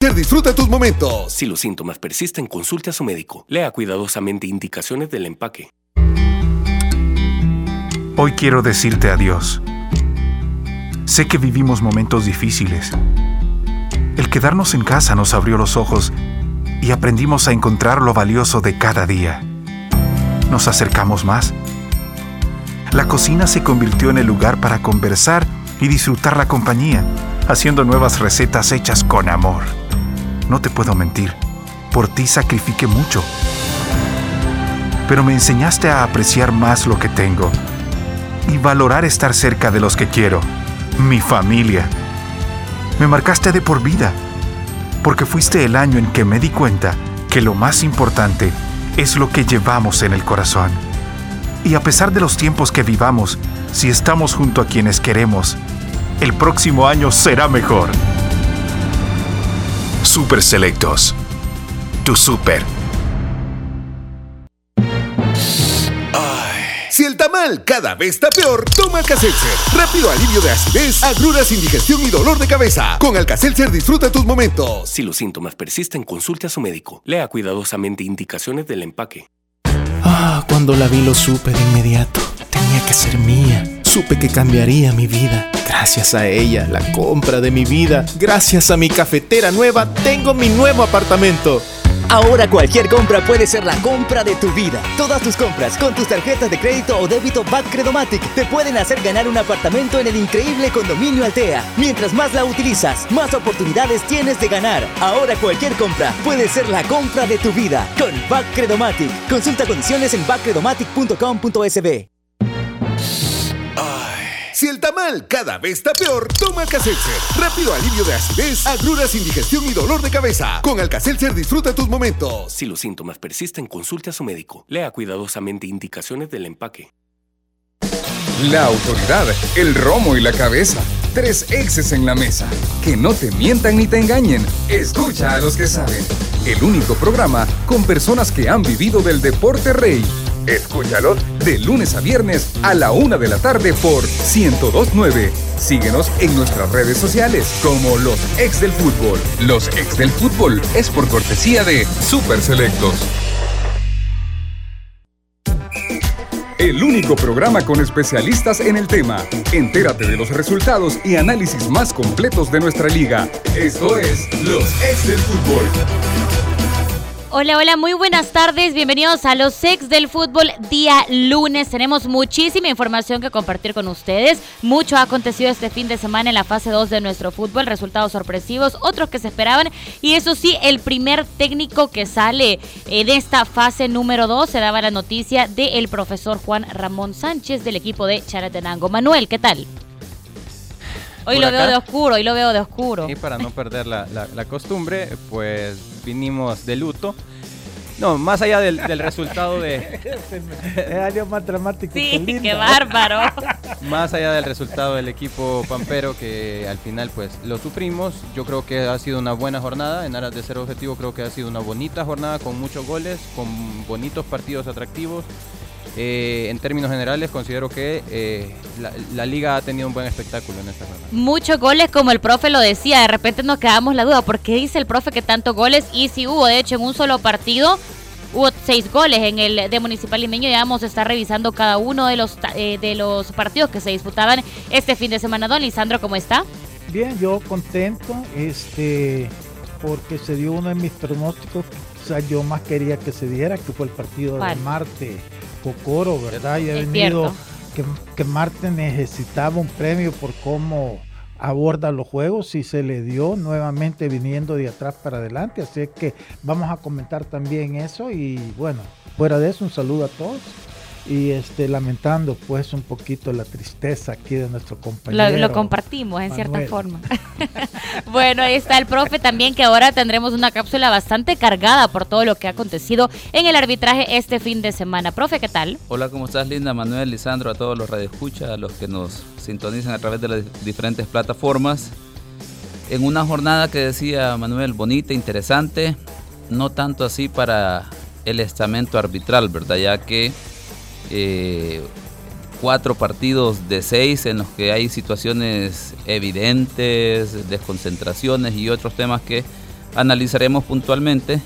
Disfruta tus momentos. Si los síntomas persisten, consulte a su médico. Lea cuidadosamente indicaciones del empaque. Hoy quiero decirte adiós. Sé que vivimos momentos difíciles. El quedarnos en casa nos abrió los ojos y aprendimos a encontrar lo valioso de cada día. Nos acercamos más. La cocina se convirtió en el lugar para conversar y disfrutar la compañía, haciendo nuevas recetas hechas con amor. No te puedo mentir, por ti sacrifiqué mucho. Pero me enseñaste a apreciar más lo que tengo y valorar estar cerca de los que quiero, mi familia. Me marcaste de por vida, porque fuiste el año en que me di cuenta que lo más importante es lo que llevamos en el corazón. Y a pesar de los tiempos que vivamos, si estamos junto a quienes queremos, el próximo año será mejor. Super Selectos. Tu super. Si el tamal cada vez está peor, toma Alcacelser. Rápido alivio de acidez, agruras, indigestión y dolor de cabeza. Con Alcacelser disfruta tus momentos. Si los síntomas persisten, consulte a su médico. Lea cuidadosamente indicaciones del empaque. Ah, cuando la vi lo supe de inmediato. Tenía que ser mía. Supe que cambiaría mi vida. Gracias a ella, la compra de mi vida. Gracias a mi cafetera nueva, tengo mi nuevo apartamento. Ahora cualquier compra puede ser la compra de tu vida. Todas tus compras con tus tarjetas de crédito o débito Credomatic te pueden hacer ganar un apartamento en el increíble condominio Altea. Mientras más la utilizas, más oportunidades tienes de ganar. Ahora cualquier compra puede ser la compra de tu vida con Credomatic. Consulta condiciones en backcredomatic.com.sb. Si el tamal cada vez está peor, toma Alcacelser. Rápido alivio de acidez, agruras, indigestión y dolor de cabeza. Con Alcacelser disfruta tus momentos. Si los síntomas persisten, consulte a su médico. Lea cuidadosamente indicaciones del empaque. La autoridad, el romo y la cabeza. Tres exes en la mesa. Que no te mientan ni te engañen. Escucha a los que saben. El único programa con personas que han vivido del deporte rey. Escúchalos de lunes a viernes a la una de la tarde por 1029. Síguenos en nuestras redes sociales como Los Ex del Fútbol. Los Ex del Fútbol es por cortesía de Super Selectos. El único programa con especialistas en el tema. Entérate de los resultados y análisis más completos de nuestra liga. Esto es Los Ex del Fútbol. Hola, hola, muy buenas tardes. Bienvenidos a los Sex del Fútbol día lunes. Tenemos muchísima información que compartir con ustedes. Mucho ha acontecido este fin de semana en la fase 2 de nuestro fútbol. Resultados sorpresivos, otros que se esperaban. Y eso sí, el primer técnico que sale en esta fase número 2 se daba la noticia del profesor Juan Ramón Sánchez del equipo de Charatenango. Manuel, ¿qué tal? Hoy lo veo de oscuro, hoy lo veo de oscuro. Y para no perder la, la costumbre, pues vinimos de luto. No, más allá del, resultado de. es algo más dramático. Sí, qué bárbaro. más allá del resultado del equipo Pampero, que al final, pues lo sufrimos. Yo creo que ha sido una buena jornada. En aras de ser objetivo, creo que ha sido una bonita jornada con muchos goles, con bonitos partidos atractivos. Eh, en términos generales, considero que eh, la, liga ha tenido un buen espectáculo en esta jornada. Muchos goles, como el profe lo decía, de repente nos quedamos la duda, ¿por qué dice el profe que tantos goles? Y si hubo, de hecho, en un solo partido hubo seis goles en el de Municipal Limeño. Ya vamos a estar revisando cada uno de los, eh, de los partidos que se disputaban este fin de semana. Don Lisandro, ¿cómo está? Bien, yo contento, este, porque se dio uno de mis pronósticos, quizás yo más quería que se diera, que fue el partido de Marte Cocoro, ¿verdad? Y ha venido que, que, Marte necesitaba un premio por cómo aborda los juegos y se le dio nuevamente viniendo de atrás para adelante. Así que vamos a comentar también eso y bueno, fuera de eso, un saludo a todos y este lamentando pues un poquito la tristeza aquí de nuestro compañero. Lo, compartimos en cierta forma. bueno, ahí está el profe también que ahora tendremos una cápsula bastante cargada por todo lo que ha acontecido en el arbitraje este fin de semana. Profe, ¿qué tal? Hola, ¿cómo estás Linda? Manuel, Lisandro, a todos los radioescuchas, a los que nos sintonizan a través de las diferentes plataformas. En una jornada que decía Manuel, bonita, interesante, no tanto así para el estamento arbitral, ¿verdad? Ya que eh, cuatro partidos de seis en los que hay situaciones evidentes, desconcentraciones y otros temas que analizaremos puntualmente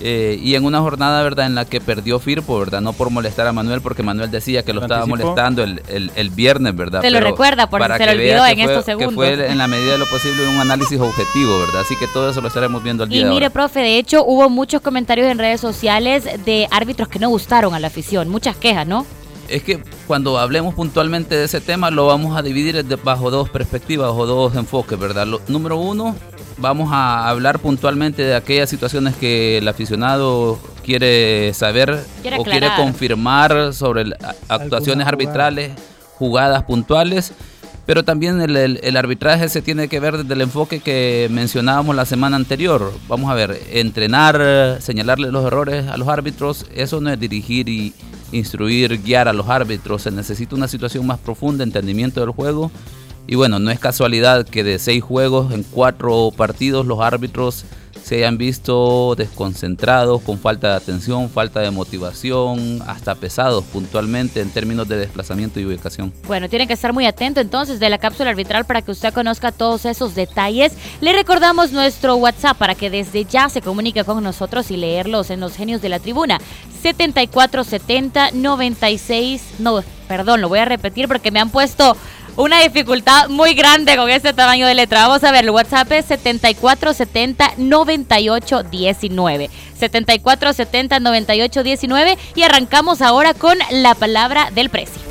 eh, y en una jornada, ¿verdad?, en la que perdió Firpo, ¿verdad? No por molestar a Manuel, porque Manuel decía que lo estaba molestando el, el, viernes, ¿verdad? Se lo recuerda, porque se lo olvidó en estos segundos. Que fue en la medida de lo posible un análisis objetivo, ¿verdad? Así que todo eso lo estaremos viendo el día Y mire, profe, de hecho hubo muchos comentarios en redes sociales de árbitros que no gustaron a la afición, muchas quejas, ¿no? Es que cuando hablemos puntualmente de ese tema lo vamos a dividir bajo dos perspectivas, bajo dos enfoques, ¿verdad? Lo, número uno, vamos a hablar puntualmente de aquellas situaciones que el aficionado quiere saber o quiere confirmar sobre actuaciones arbitrales, jugadas puntuales. Pero también el, arbitraje se tiene que ver desde el enfoque que mencionábamos la semana anterior. Vamos a ver, entrenar, señalarle los errores a los árbitros, eso no es dirigir y instruir, guiar a los árbitros. Se necesita una situación más profunda, entendimiento del juego y bueno, no es casualidad que de seis juegos en cuatro partidos los árbitros se hayan visto desconcentrados, con falta de atención, falta de motivación, hasta pesados puntualmente en términos de desplazamiento y ubicación. Bueno, tiene que estar muy atento entonces de la cápsula arbitral para que usted conozca todos esos detalles. Le recordamos nuestro WhatsApp para que desde ya se comunique con nosotros y leerlos en los genios de la tribuna. 7470 96 no, perdón, lo voy a repetir porque me han puesto una dificultad muy grande con este tamaño de letra. Vamos a ver, el WhatsApp es 7470-9819. 7470-9819 y arrancamos ahora con la palabra del precio.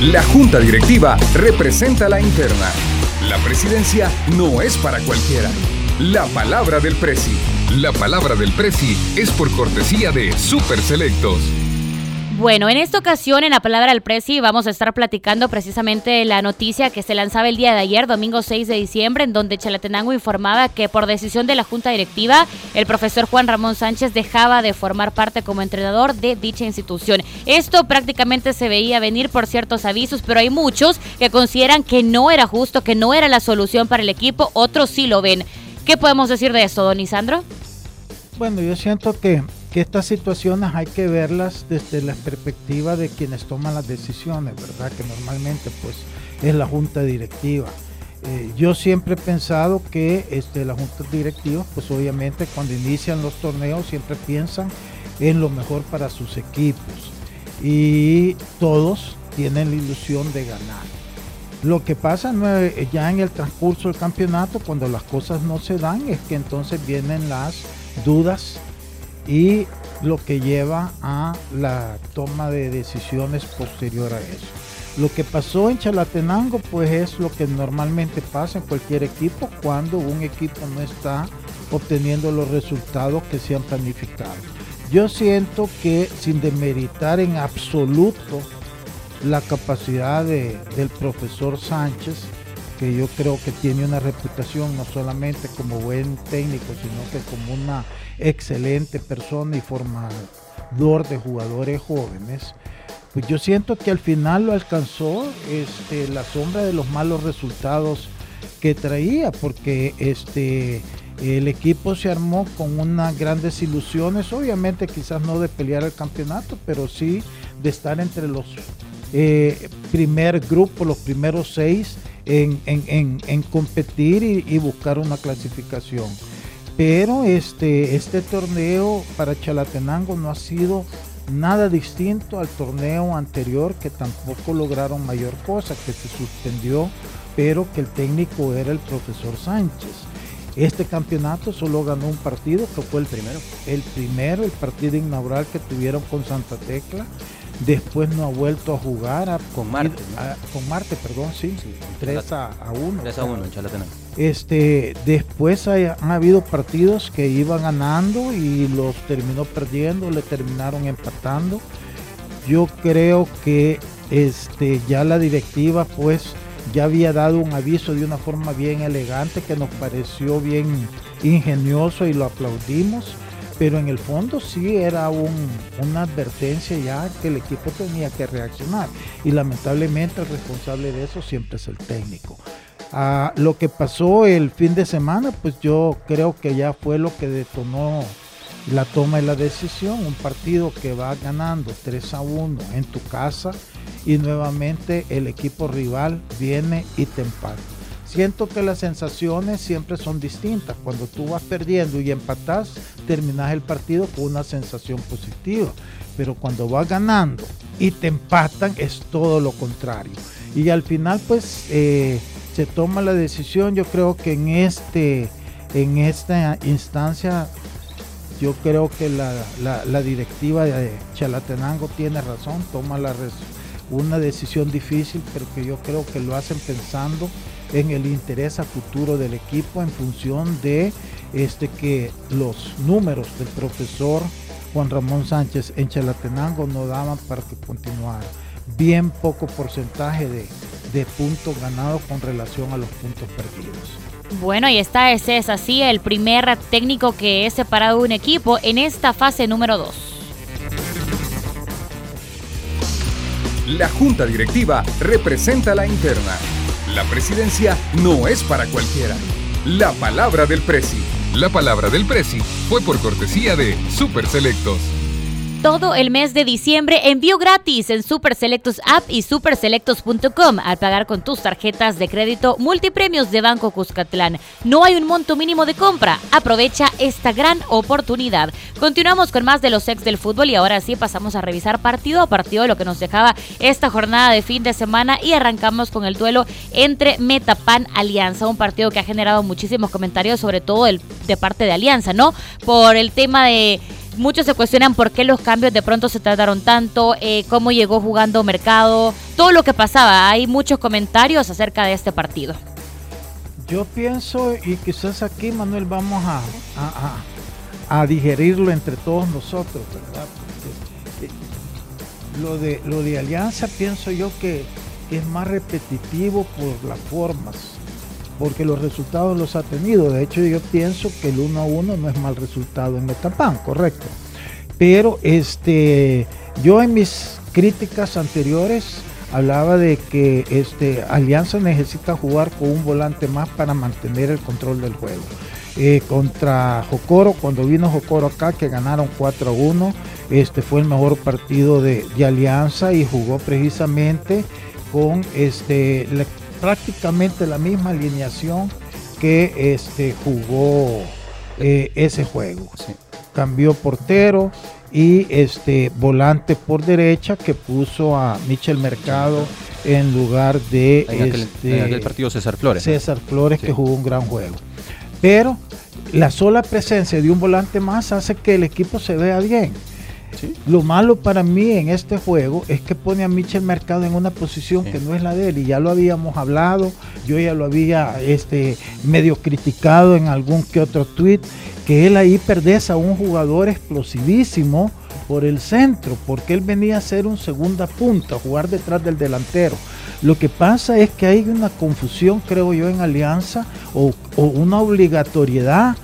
La Junta Directiva representa la interna. La presidencia no es para cualquiera. La palabra del Presi. La palabra del Presi es por cortesía de Super Selectos. Bueno, en esta ocasión, en la palabra del Presi, vamos a estar platicando precisamente la noticia que se lanzaba el día de ayer, domingo 6 de diciembre, en donde Chalatenango informaba que por decisión de la Junta Directiva, el profesor Juan Ramón Sánchez dejaba de formar parte como entrenador de dicha institución. Esto prácticamente se veía venir por ciertos avisos, pero hay muchos que consideran que no era justo, que no era la solución para el equipo, otros sí lo ven. ¿Qué podemos decir de esto, don Isandro? Bueno, yo siento que que estas situaciones hay que verlas desde la perspectiva de quienes toman las decisiones, ¿verdad? Que normalmente pues es la junta directiva. Eh, yo siempre he pensado que este, las juntas directivas, pues obviamente cuando inician los torneos siempre piensan en lo mejor para sus equipos y todos tienen la ilusión de ganar. Lo que pasa ya en el transcurso del campeonato, cuando las cosas no se dan, es que entonces vienen las dudas y lo que lleva a la toma de decisiones posterior a eso. Lo que pasó en Chalatenango pues es lo que normalmente pasa en cualquier equipo cuando un equipo no está obteniendo los resultados que se han planificado. Yo siento que sin demeritar en absoluto la capacidad del profesor Sánchez, que yo creo que tiene una reputación no solamente como buen técnico, sino que como una excelente persona y formador de jugadores jóvenes, pues yo siento que al final lo alcanzó este, la sombra de los malos resultados que traía, porque este, el equipo se armó con unas grandes ilusiones, obviamente quizás no de pelear el campeonato, pero sí de estar entre los eh, primer grupo, los primeros seis en, competir y, buscar una clasificación. Pero este, este torneo para Chalatenango no ha sido nada distinto al torneo anterior que tampoco lograron mayor cosa, que se suspendió, pero que el técnico era el profesor Sánchez. Este campeonato solo ganó un partido, que fue el primero. El primero, el partido inaugural que tuvieron con Santa Tecla Después no ha vuelto a jugar. con Marte. con Marte, perdón, sí. 3 a, 1. 3 a 1 en Este, después han habido partidos que iban ganando y los terminó perdiendo, le terminaron empatando. Yo creo que este, ya la directiva pues ya había dado un aviso de una forma bien elegante que nos pareció bien ingenioso y lo aplaudimos pero en el fondo sí era una advertencia ya que el equipo tenía que reaccionar y lamentablemente el responsable de eso siempre es el técnico. Lo que pasó el fin de semana, pues yo creo que ya fue lo que detonó la toma de la decisión, un partido que va ganando 3 a 1 en tu casa y nuevamente el equipo rival viene y te empata siento que las sensaciones siempre son distintas. Cuando tú vas perdiendo y empatas, terminas el partido con una sensación positiva. Pero cuando vas ganando y te empatan, es todo lo contrario. Y al final, pues, eh, se toma la decisión. Yo creo que en, este, en esta instancia, yo creo que la, directiva de Chalatenango tiene razón, toma la una decisión difícil, pero que yo creo que lo hacen pensando en el interés a futuro del equipo en función de este que los números del profesor Juan Ramón Sánchez en Chalatenango no daban para que continuara. Bien poco porcentaje de, de puntos ganados con relación a los puntos perdidos. Bueno, y está ese es así el primer técnico que es separado de un equipo en esta fase número 2. La junta directiva representa la interna. La presidencia no es para cualquiera. La palabra del presi. La palabra del presi fue por cortesía de Super Selectos todo el mes de diciembre envío gratis en Super Selectos App y superselectos.com al pagar con tus tarjetas de crédito multipremios de Banco Cuscatlán. No hay un monto mínimo de compra. Aprovecha esta gran oportunidad. Continuamos con más de los ex del fútbol y ahora sí pasamos a revisar partido a partido lo que nos dejaba esta jornada de fin de semana y arrancamos con el duelo entre Metapan Alianza, un partido que ha generado muchísimos comentarios, sobre todo el, de parte de Alianza, ¿no? Por el tema de Muchos se cuestionan por qué los cambios de pronto se tardaron tanto, eh, cómo llegó jugando Mercado, todo lo que pasaba. Hay muchos comentarios acerca de este partido. Yo pienso, y quizás aquí, Manuel, vamos a, a, digerirlo entre todos nosotros, ¿verdad? Eh, lo, de, lo de Alianza pienso yo que es más repetitivo por las formas porque los resultados los ha tenido. De hecho, yo pienso que el 1 a 1 no es mal resultado en Metapán, correcto. Pero este, yo en mis críticas anteriores hablaba de que este, Alianza necesita jugar con un volante más para mantener el control del juego. Eh, contra Jocoro, cuando vino Jocoro acá, que ganaron 4 a 1, este fue el mejor partido de, Alianza y jugó precisamente con este, prácticamente la misma alineación que este, jugó eh, ese juego. Cambió portero y este volante por derecha que puso a Michel Mercado en lugar de este, partido César Flores. César Flores que jugó un gran juego. Pero la sola presencia de un volante más hace que el equipo se vea bien. Lo malo para mí en este juego es que pone a Michel Mercado en una posición que no es la de él y ya lo habíamos hablado, yo ya lo había este, medio criticado en algún que otro tweet, que él ahí perdés a un jugador explosivísimo por el centro, porque él venía a ser un segunda punta, jugar detrás del delantero. Lo que pasa es que hay una confusión, creo yo, en Alianza o, o una obligatoriedad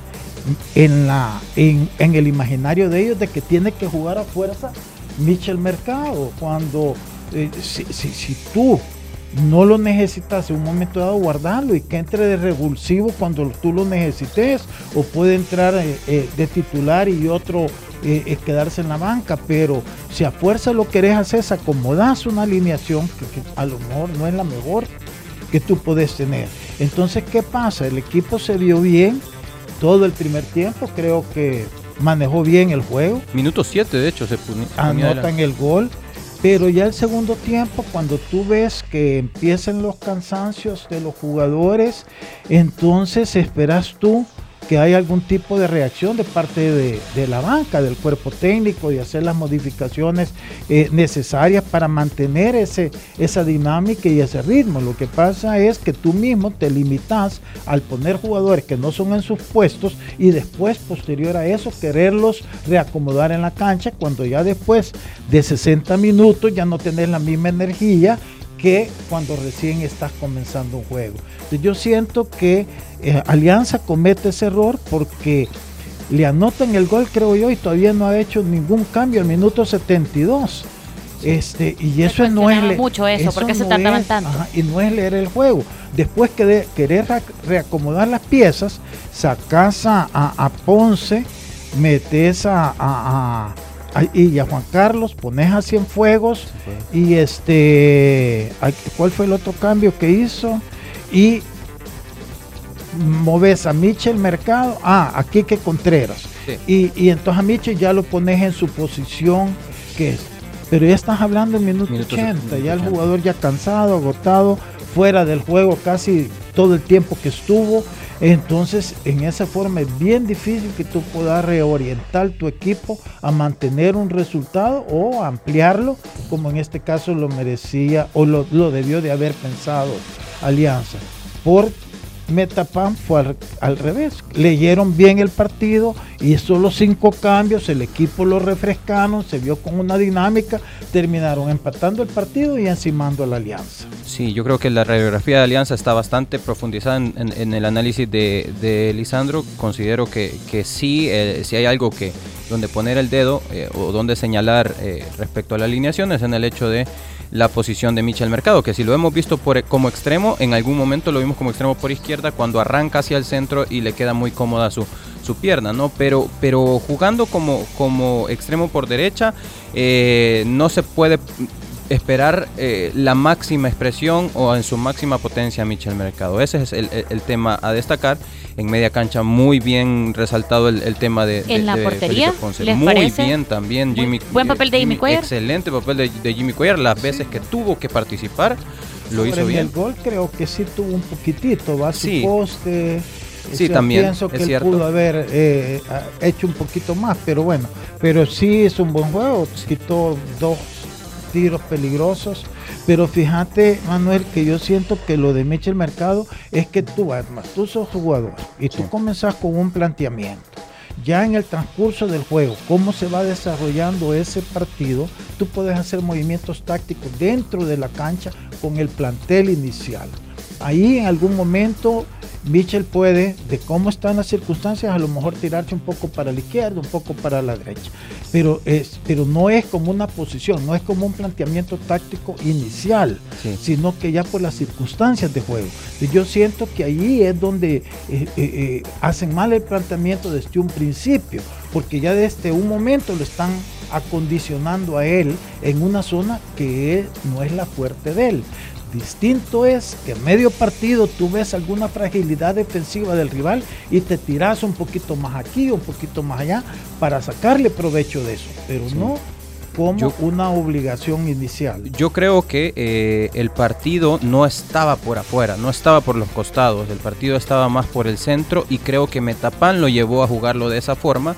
en, la, en, el imaginario de ellos de que tiene que jugar a fuerza Michel Mercado. Cuando eh, si, si, tú no lo necesitas en un momento dado, guardarlo y que entre de revulsivo cuando tú lo necesites, o puede entrar eh, eh, de titular y otro quedarse en la banca. Pero si a fuerza lo querés hacer, es acomodas una alineación que, que, a lo mejor no es la mejor que tú puedes tener. Entonces, ¿qué pasa? El equipo se vio bien todo el primer tiempo. Creo que manejó bien el juego. Minuto 7, de hecho, se Anotan el gol. Pero ya el segundo tiempo, cuando tú ves que empiezan los cansancios de los jugadores, entonces esperas tú que hay algún tipo de reacción de parte de, la banca, del cuerpo técnico, y hacer las modificaciones eh, necesarias para mantener ese, esa dinámica y ese ritmo. Lo que pasa es que tú mismo te limitas al poner jugadores que no son en sus puestos y después, posterior a eso, quererlos reacomodar en la cancha cuando ya después de 60 minutos ya no tenés la misma energía que cuando recién estás comenzando un juego. yo siento que eh, Alianza comete ese error porque le anotan el gol, creo yo, y todavía no ha hecho ningún cambio al minuto 72. Este, y eso no es mucho eso, porque se tardaban tanto. y no es leer el juego. Después que de querer reacomodar las piezas, sacas a, Ponce, metes a y a Juan Carlos, pones a Cienfuegos y este, ¿cuál fue el otro cambio que hizo? Y moves a Michel Mercado, ah, aquí que Contreras. Y, y, entonces a Michel ya lo pones en su posición que es. Pero ya estás hablando en minuto, 80, ya el jugador ya cansado, agotado, fuera del juego casi todo el tiempo que estuvo. Entonces, en esa forma es bien difícil que tú puedas reorientar tu equipo a mantener un resultado o ampliarlo, como en este caso lo merecía o lo, lo debió de haber pensado Alianza. Por Metapan fue al, revés. Leyeron bien el partido y solo cinco cambios, el equipo lo refrescaron, se vio con una dinámica, terminaron empatando el partido y encimando a la alianza. Sí, yo creo que la radiografía de alianza está bastante profundizada en, el análisis de, Lisandro. Considero que, sí, eh, si hay algo que donde poner el dedo eh, o donde señalar eh, respecto a la alineación es en el hecho de la posición de Michel Mercado, que si lo hemos visto por, como extremo, en algún momento lo vimos como extremo por izquierda cuando arranca hacia el centro y le queda muy cómoda su, su pierna, ¿no? Pero, pero jugando como, como extremo por derecha, eh, no se puede esperar eh, la máxima expresión o en su máxima potencia Michel Mercado. Ese es el, tema a destacar. En media cancha muy bien resaltado el, tema de, en la portería. muy bien también Jimmy. Buen papel de Jimmy, Cuellar. Excelente papel de, Jimmy Cuellar. Las veces que tuvo que participar lo hizo bien. El gol creo que sí tuvo un poquitito, va a su poste. Sí, también. Pienso que él pudo haber eh, hecho un poquito más, pero bueno, pero sí es un buen juego. Quitó dos tiros peligrosos. Pero fíjate, Manuel, que yo siento que lo de Michel Mercado es que tú, además, tú sos jugador y tú comenzás con un planteamiento. Ya en el transcurso del juego, cómo se va desarrollando ese partido, tú puedes hacer movimientos tácticos dentro de la cancha con el plantel inicial. Ahí en algún momento Mitchell puede, de cómo están las circunstancias, a lo mejor tirarse un poco para la izquierda, un poco para la derecha. Pero, es, pero no es como una posición, no es como un planteamiento táctico inicial, sino que ya por las circunstancias de juego. Y yo siento que ahí es donde eh, eh, eh, hacen mal el planteamiento desde un principio, porque ya desde un momento lo están acondicionando a él en una zona que no es la fuerte de él. Distinto es que en medio partido tú ves alguna fragilidad defensiva del rival y te tiras un poquito más aquí, un poquito más allá para sacarle provecho de eso, pero no como una obligación inicial. Yo creo que eh, el partido no estaba por afuera, no estaba por los costados, el partido estaba más por el centro y creo que Metapan lo llevó a jugarlo de esa forma.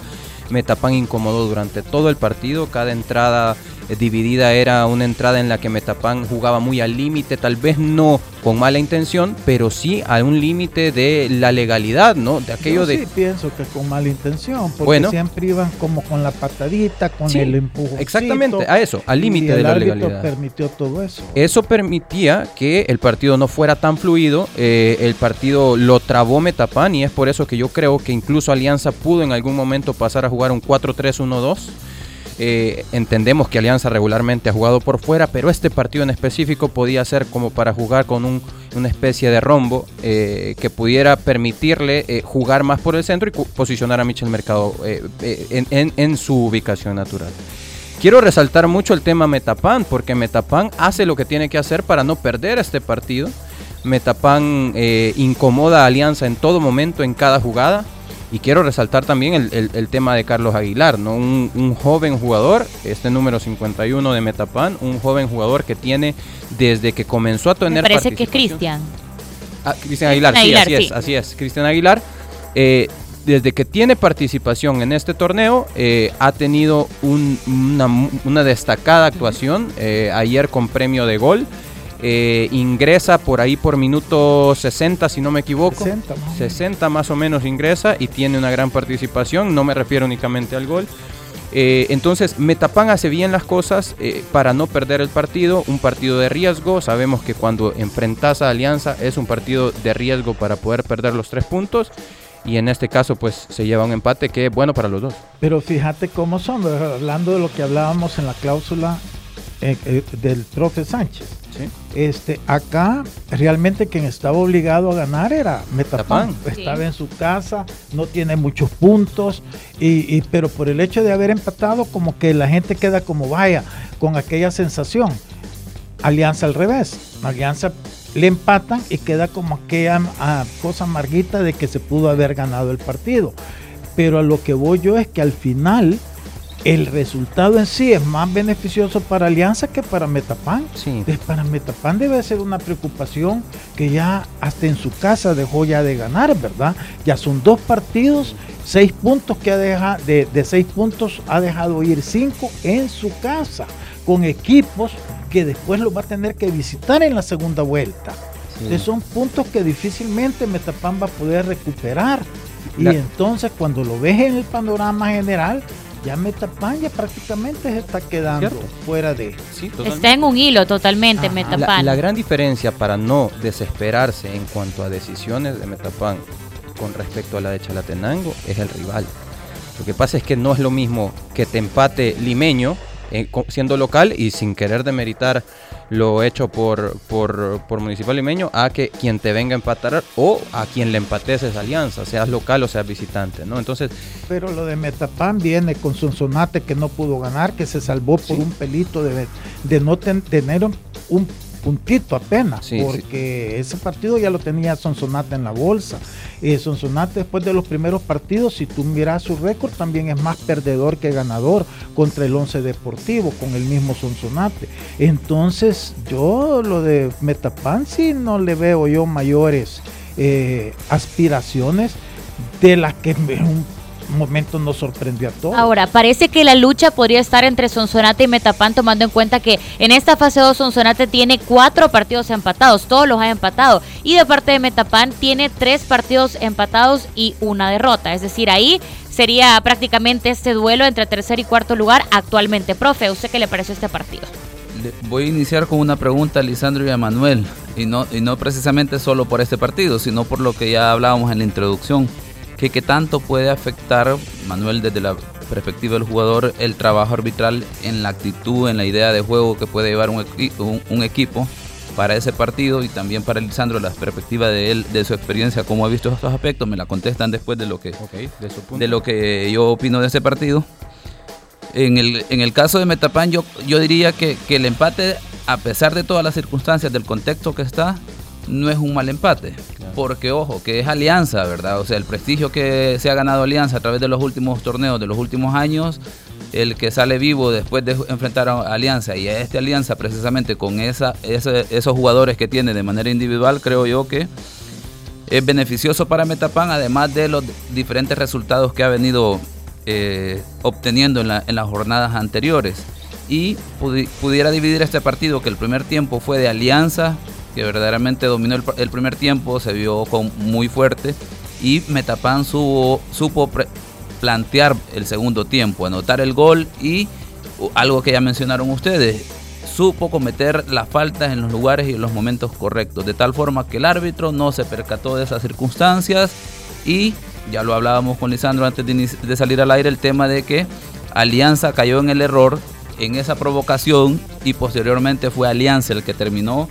Metapan incomodó durante todo el partido, cada entrada dividida era una entrada en la que Metapan jugaba muy al límite, tal vez no con mala intención, pero sí a un límite de la legalidad, ¿no? De aquello de. Sí, pienso que con mala intención, porque siempre iban como con la patadita, con el empujón. Exactamente, a eso, al límite de la legalidad. permitió todo eso. Eso permitía que el partido no fuera tan fluido, eh, el partido lo trabó Metapan y es por eso que yo creo que incluso Alianza pudo en algún momento pasar a jugar un 4-3-1-2 eh, entendemos que Alianza regularmente ha jugado por fuera, pero este partido en específico podía ser como para jugar con una especie de rombo eh, que pudiera permitirle eh, jugar más por el centro y posicionar a Michel Mercado en, en, su ubicación natural. Quiero resaltar mucho el tema Metapan, porque Metapan hace lo que tiene que hacer para no perder este partido. Metapan incomoda a Alianza en todo momento, en cada jugada. Y quiero resaltar también el, tema de Carlos Aguilar, ¿no? Un, joven jugador, este número 51 de Metapan, un joven jugador que tiene desde que comenzó a tener. Me parece que es Cristian. Ah, Cristian Aguilar, sí, así es, así es. Cristian Aguilar. Eh, desde que tiene participación en este torneo, eh, ha tenido una, destacada actuación. Eh, ayer con premio de gol. Eh, ingresa por ahí por minuto 60, si no me equivoco. 60 más, o menos ingresa y tiene una gran participación. No me refiero únicamente al gol. Eh, entonces, Metapan hace bien las cosas eh, para no perder el partido. Un partido de riesgo. Sabemos que cuando enfrentas a Alianza es un partido de riesgo para poder perder los tres puntos. Y en este caso, pues se lleva un empate que es bueno para los dos. Pero fíjate cómo son, hablando de lo que hablábamos en la cláusula del profe Sánchez este, acá realmente quien estaba obligado a ganar era Metapan. Estaba en su casa, no tiene muchos puntos, y, pero por el hecho de haber empatado, como que la gente queda como vaya, con aquella sensación. Alianza al revés. Alianza le empatan y queda como aquella ah, cosa amarguita de que se pudo haber ganado el partido. Pero a lo que voy yo es que al final el resultado en sí es más beneficioso para Alianza que para Metapan. Sí. para Metapan debe ser una preocupación que ya hasta en su casa dejó ya de ganar, ¿verdad? Ya son dos partidos, seis puntos que ha dejado, de, seis puntos ha dejado ir cinco en su casa, con equipos que después lo va a tener que visitar en la segunda vuelta. Entonces son puntos que difícilmente Metapan va a poder recuperar. Y entonces cuando lo ves en el panorama general, ya Metapan ya prácticamente se está quedando fuera de... está en un hilo totalmente Metapan. La, gran diferencia para no desesperarse en cuanto a decisiones de Metapan con respecto a la de Chalatenango es el rival. Lo que pasa es que no es lo mismo que te empate limeño eh, siendo local y sin querer demeritar lo hecho por, por, por, Municipal Limeño a que quien te venga a empatar o a quien le empates esa alianza, seas local o seas visitante, ¿no? Entonces... Pero lo de Metapan viene con Sonsonate que no pudo ganar, que se salvó por un pelito de, de no tener un puntito apenas, porque ese partido ya lo tenía Sonsonate en la bolsa. Eh, Sonsonate después de los primeros partidos, si tú miras su récord, también es más perdedor que ganador contra el Once Deportivo, con el mismo Sonsonate. Entonces yo lo de Metapan sí no le veo yo mayores eh, aspiraciones de las que un momento nos sorprendió a todos. Ahora, parece que la lucha podría estar entre Sonsonate y Metapan, tomando en cuenta que en esta fase 2 Sonsonate tiene cuatro partidos empatados, todos los ha empatado. Y de parte de Metapan tiene tres partidos empatados y una derrota. Es decir, ahí sería prácticamente este duelo entre tercer y cuarto lugar actualmente. Profe, ¿usted qué le pareció este partido? Voy a iniciar con una pregunta a Lisandro y a Manuel, y no, y no precisamente solo por este partido, sino por lo que ya hablábamos en la introducción que qué tanto puede afectar, Manuel, desde la perspectiva del jugador, el trabajo arbitral en la actitud, en la idea de juego que puede llevar un, un, equipo para ese partido y también para Lisandro la perspectiva de él, de su experiencia, cómo ha visto estos aspectos, me la contestan después de lo que, de, lo que yo opino de ese partido. En el, en el caso de Metapan, yo, yo diría que, que el empate, a pesar de todas las circunstancias del contexto que está, no es un mal empate. Porque, ojo, que es Alianza, ¿verdad? O sea, el prestigio que se ha ganado Alianza a través de los últimos torneos, de los últimos años, el que sale vivo después de enfrentar a Alianza y a esta Alianza precisamente con esa, esos jugadores que tiene de manera individual, creo yo que es beneficioso para Metapan, además de los diferentes resultados que ha venido eh, obteniendo en, en, las jornadas anteriores. Y pudiera dividir este partido, que el primer tiempo fue de Alianza que verdaderamente dominó el, primer tiempo, se vio con, muy fuerte y Metapan supo, plantear el segundo tiempo, anotar el gol y algo que ya mencionaron ustedes, supo cometer las faltas en los lugares y en los momentos correctos, de tal forma que el árbitro no se percató de esas circunstancias y ya lo hablábamos con Lisandro antes de, de salir al aire, el tema de que Alianza cayó en el error en esa provocación y posteriormente fue Alianza el que terminó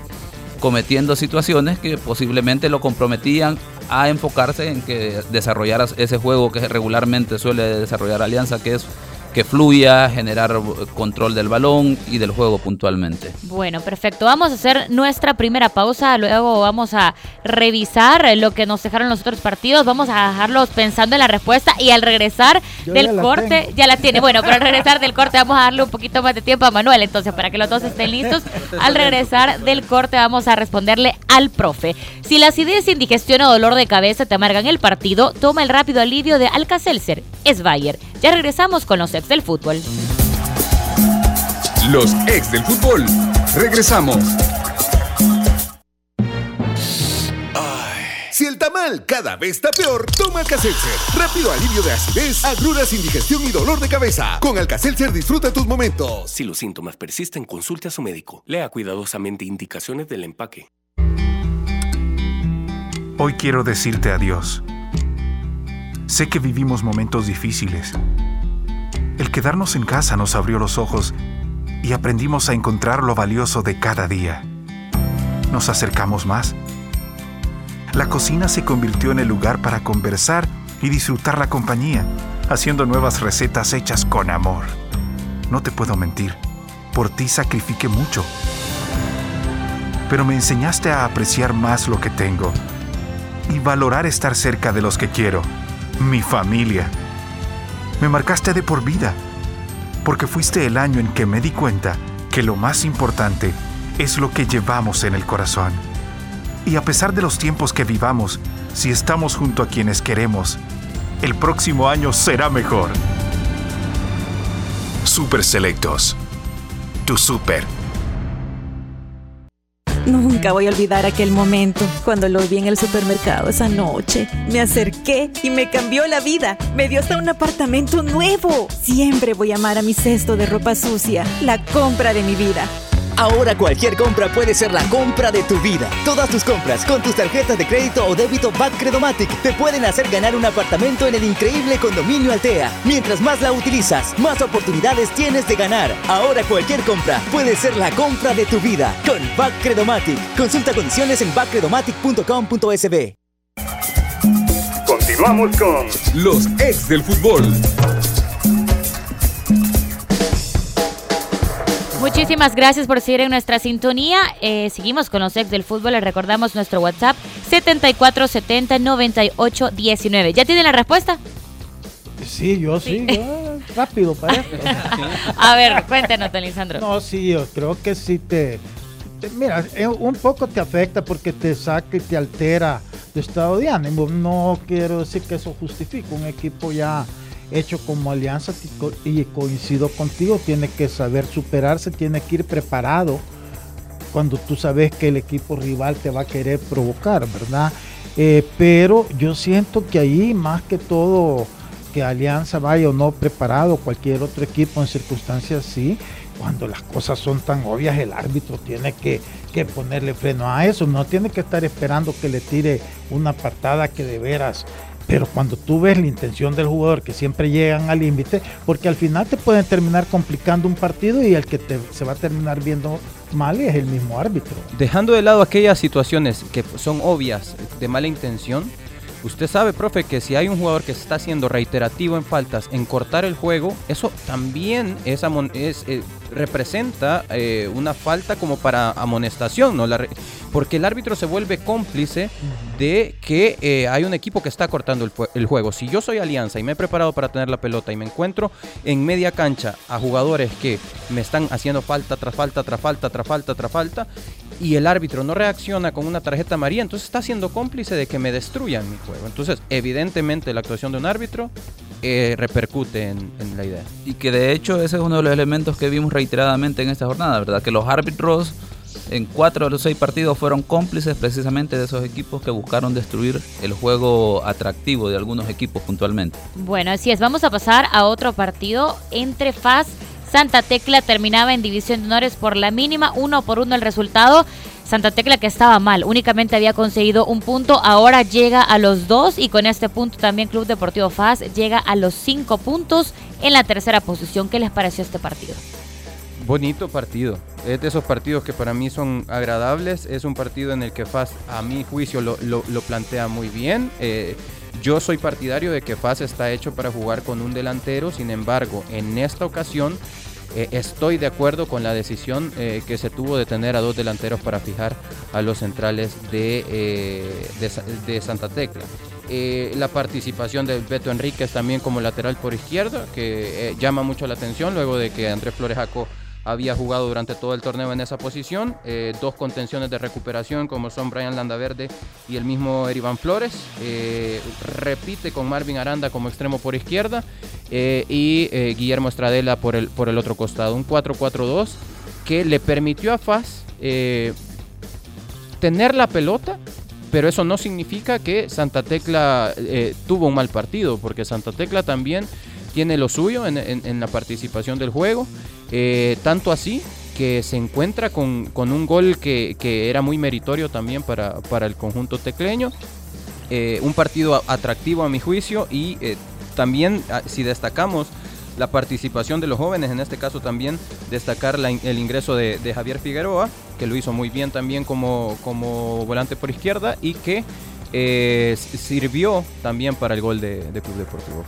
cometiendo situaciones que posiblemente lo comprometían a enfocarse en que desarrollara ese juego que regularmente suele desarrollar Alianza, que es que fluya, generar control del balón y del juego puntualmente. Bueno, perfecto. Vamos a hacer nuestra primera pausa, luego vamos a revisar lo que nos dejaron los otros partidos, vamos a dejarlos pensando en la respuesta y al regresar del corte, ya la tiene. Bueno, pero al regresar del corte vamos a darle un poquito más de tiempo a Manuel, entonces para que los dos estén listos. Al regresar del corte vamos a responderle al profe. Si la acidez, indigestión o dolor de cabeza te amargan el partido, toma el rápido alivio de Alka-Seltzer. Es Bayer. Ya regresamos con los del fútbol. Los ex del fútbol. Regresamos. Si el tamal cada vez está peor, toma Alcacelser. Rápido alivio de acidez, agruras, indigestión y dolor de cabeza. Con Alcacelser disfruta tus momentos. Si los síntomas persisten, consulte a su médico. Lea cuidadosamente indicaciones del empaque. Hoy quiero decirte adiós. Sé que vivimos momentos difíciles el quedarnos en casa nos abrió los ojos y aprendimos a encontrar lo valioso de cada día. Nos acercamos más. La cocina se convirtió en el lugar para conversar y disfrutar la compañía, haciendo nuevas recetas hechas con amor. No te puedo mentir, por ti sacrifiqué mucho. pero me enseñaste a apreciar más lo que tengo y valorar estar cerca de los que quiero, mi familia. Me marcaste de por vida, porque fuiste el año en que me di cuenta que lo más importante es lo que llevamos en el corazón. Y a pesar de los tiempos que vivamos, si estamos junto a quienes queremos, el próximo año será mejor. Super Selectos. Tu super. Nunca voy a olvidar aquel momento cuando lo vi en el supermercado esa noche. Me acerqué y me cambió la vida. Me dio hasta un apartamento nuevo. Siempre voy a amar a mi cesto de ropa sucia, la compra de mi vida. Ahora cualquier compra puede ser la compra de tu vida. Todas tus compras con tus tarjetas de crédito o débito Back Credomatic te pueden hacer ganar un apartamento en el increíble condominio Altea. Mientras más la utilizas, más oportunidades tienes de ganar. Ahora cualquier compra puede ser la compra de tu vida con Back Credomatic. Consulta condiciones en backcredomatic.com.sb. Continuamos con los ex del fútbol. Muchísimas gracias por seguir en nuestra sintonía. Eh, seguimos con los ex del fútbol. Les recordamos nuestro WhatsApp 74709819. ¿Ya tienen la respuesta? Sí, yo sí, rápido para esto. A ver, cuéntanos, Lisandro. No, sí, yo creo que sí te, Mira, eh, un poco te afecta porque te saca y te altera tu estado de ánimo. No quiero decir que eso justifique un equipo ya hecho como alianza y coincido contigo, tiene que saber superarse, tiene que ir preparado cuando tú sabes que el equipo rival te va a querer provocar, ¿verdad? Eh, pero yo siento que ahí más que todo que Alianza vaya o no preparado, cualquier otro equipo en circunstancias así, cuando las cosas son tan obvias, el árbitro tiene que, que, ponerle freno a eso, no tiene que estar esperando que le tire una patada que de veras pero cuando tú ves la intención del jugador, que siempre llegan al límite, porque al final te pueden terminar complicando un partido y el que se va a terminar viendo mal es el mismo árbitro. Dejando de lado aquellas situaciones que son obvias de mala intención, Usted sabe, profe, que si hay un jugador que está siendo reiterativo en faltas, en cortar el juego, eso también es, es eh, representa eh, una falta como para amonestación, ¿no? porque el árbitro se vuelve cómplice de que eh, hay un equipo que está cortando el, juego. Si yo soy Alianza y me he preparado para tener la pelota y me encuentro en media cancha a jugadores que me están haciendo falta tras falta, tras falta, tras falta, tras falta, y el árbitro no reacciona con una tarjeta amarilla, entonces está siendo cómplice de que me destruyan mi juego. Entonces, evidentemente, la actuación de un árbitro eh, repercute en, en, la idea. Y que de hecho ese es uno de los elementos que vimos reiteradamente en esta jornada, ¿verdad? Que los árbitros en cuatro de los seis partidos fueron cómplices precisamente de esos equipos que buscaron destruir el juego atractivo de algunos equipos puntualmente. Bueno, así es. Vamos a pasar a otro partido entre FAS. Santa Tecla terminaba en división de honores por la mínima, uno por uno el resultado. Santa Tecla que estaba mal, únicamente había conseguido un punto, ahora llega a los dos y con este punto también Club Deportivo FAS llega a los cinco puntos en la tercera posición. ¿Qué les pareció este partido? Bonito partido. Es de esos partidos que para mí son agradables. Es un partido en el que FAS, a mi juicio, lo, plantea muy bien. Eh, yo soy partidario de que FAS está hecho para jugar con un delantero. Sin embargo, en esta ocasión eh, estoy de acuerdo con la decisión eh, que se tuvo de tener a dos delanteros para fijar a los centrales de, de, Santa Tecla. la participación de Beto Enríquez también como lateral por izquierda, que llama mucho la atención luego de que Andrés Flores Jaco había jugado durante todo el torneo en esa posición. Eh, dos contenciones de recuperación como son Brian Landaverde y el mismo Erivan Flores. Eh, repite con Marvin Aranda como extremo por izquierda eh, y Guillermo Estradela por el, por el otro costado. Un 4-4-2 que le permitió a Faz tener la pelota. Pero eso no significa que Santa Tecla tuvo un mal partido, porque Santa Tecla también tiene lo suyo en, la participación del juego. Eh, tanto así que se encuentra con, un gol que, era muy meritorio también para, el conjunto tecleño. Eh, un partido atractivo a mi juicio y eh, también ah, si destacamos la participación de los jóvenes, en este caso también destacar el ingreso de, Javier Figueroa, que lo hizo muy bien también como, como volante por izquierda y que sirvió también para el gol de, de Club Deportivo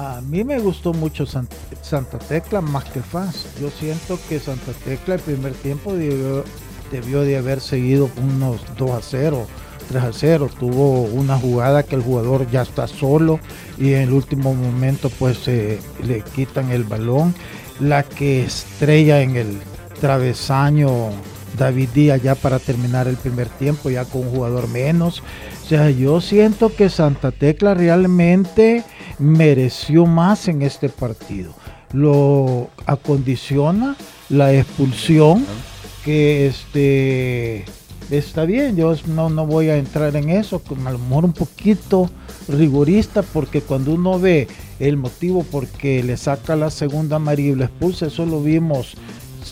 a mí me gustó mucho Santa Tecla más que FAS. Yo siento que Santa Tecla el primer tiempo debió de haber seguido unos 2 a 0. 3 a 0, tuvo una jugada que el jugador ya está solo y en el último momento pues le quitan el balón, la que estrella en el travesaño David Díaz ya para terminar el primer tiempo, ya con un jugador menos. Sea, yo siento que Santa Tecla realmente mereció más en este partido. Lo acondiciona la expulsión, que este está bien, yo no, no voy a entrar en eso, a lo mejor un poquito rigorista, porque cuando uno ve el motivo por qué le saca la segunda amarilla y lo expulsa, eso lo vimos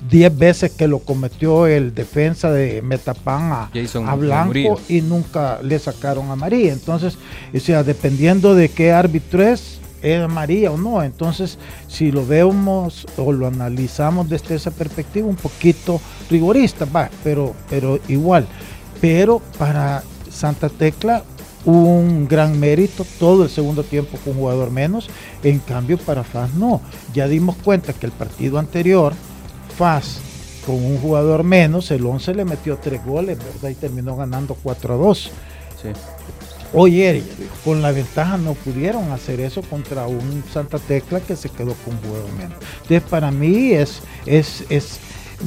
10 veces que lo cometió el defensa de Metapan a, Blanco y nunca le sacaron a María. Entonces, o sea, dependiendo de qué árbitro es, es María o no. Entonces, si lo vemos o lo analizamos desde esa perspectiva, un poquito rigorista, va, pero, pero igual. Pero para Santa Tecla, un gran mérito, todo el segundo tiempo con un jugador menos, en cambio para FAS no. Ya dimos cuenta que el partido anterior Con un jugador menos, el 11 le metió tres goles, ¿verdad? Y terminó ganando 4 a 2. Sí. Oye, con la ventaja no pudieron hacer eso contra un Santa Tecla que se quedó con un jugador menos. Entonces, para mí es, es, es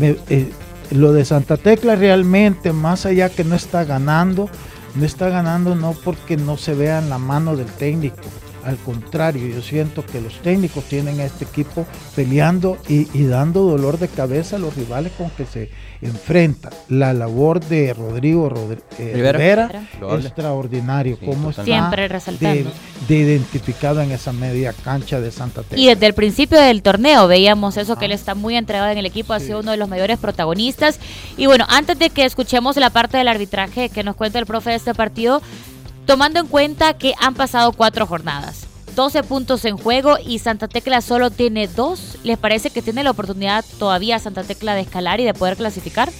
eh, lo de Santa Tecla realmente, más allá que no está ganando, no está ganando no porque no se vea en la mano del técnico, al contrario, yo siento que los técnicos tienen a este equipo peleando y, dando dolor de cabeza a los rivales con que se enfrenta. La labor de Rodrigo eh, Rivera, es extraordinario. como Siempre resaltando. De, identificado en esa media cancha de Santa Teresa. Y desde el principio del torneo veíamos eso, que él está muy entregado en el equipo, ha sido uno de los mayores protagonistas. Y bueno, antes de que escuchemos la parte del arbitraje que nos cuenta el profe de este partido, tomando en cuenta que han pasado cuatro jornadas. 12 puntos en juego y Santa Tecla solo tiene dos. ¿Les parece que tiene la oportunidad todavía Santa Tecla de escalar y de poder clasificar?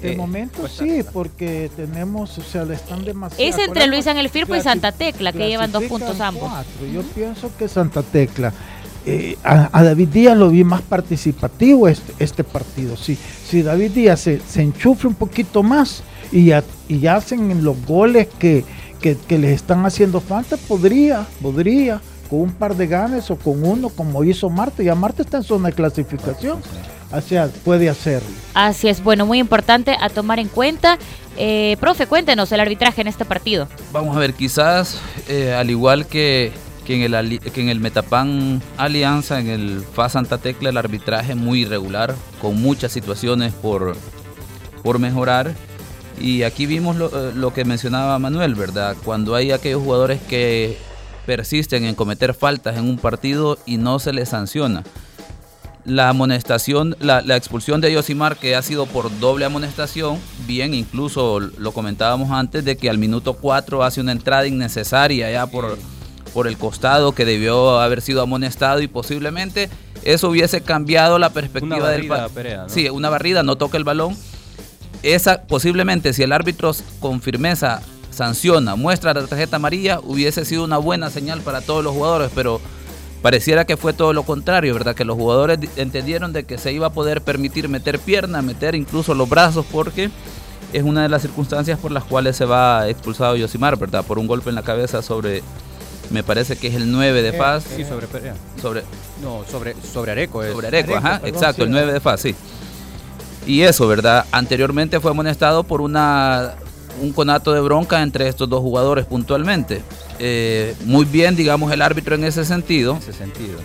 De eh, momento pues, sí, porque tenemos, o sea, le están demasiado. Es entre Luis Ángel Firpo y Santa Tecla, que llevan dos puntos ambos. Yo pienso que Santa Tecla. Eh, a, David Díaz lo vi más participativo este, este partido. Sí, si David Díaz se, se enchufre un poquito más, y, y hacen los goles que, les están haciendo falta, podría, podría, con un par de ganes o con uno como hizo Marte. Ya Marte está en zona de clasificación. O sea, puede hacerlo. Así es, bueno, muy importante a tomar en cuenta. Eh, profe, cuéntenos el arbitraje en este partido. Vamos a ver, quizás eh, al igual que, que, en el, que en el Metapan Alianza, en el FA Santa Tecla, el arbitraje muy irregular, con muchas situaciones por, por mejorar. Y aquí vimos eh, lo, que mencionaba Manuel, ¿verdad? Cuando hay aquellos jugadores que persisten en cometer faltas en un partido y no se les sanciona. La amonestación, la, expulsión de Yosimar que ha sido por doble amonestación, bien, incluso lo comentábamos antes de que al minuto 4 hace una entrada innecesaria ya por, por el costado que debió haber sido amonestado y posiblemente eso hubiese cambiado la perspectiva del partido. Sí, una barrida, no toca el balón esa posiblemente si el árbitro con firmeza sanciona, muestra la tarjeta amarilla, hubiese sido una buena señal para todos los jugadores, pero pareciera que fue todo lo contrario, ¿verdad? Que los jugadores entendieron de que se iba a poder permitir meter pierna, meter incluso los brazos, porque es una de las circunstancias por las cuales se va expulsado Yosimar, ¿verdad? Por un golpe en la cabeza sobre, me parece que es el 9 de Paz. sí, sobre Perea. Sobre, no, sobre, sobre Areco. Sobre Areco, ajá, exacto, el 9 de Paz, sí. Y eso, ¿verdad? Anteriormente fue amonestado por una, un conato de bronca entre estos dos jugadores puntualmente. Eh, muy bien, digamos, el árbitro en ese sentido. En ese sentido.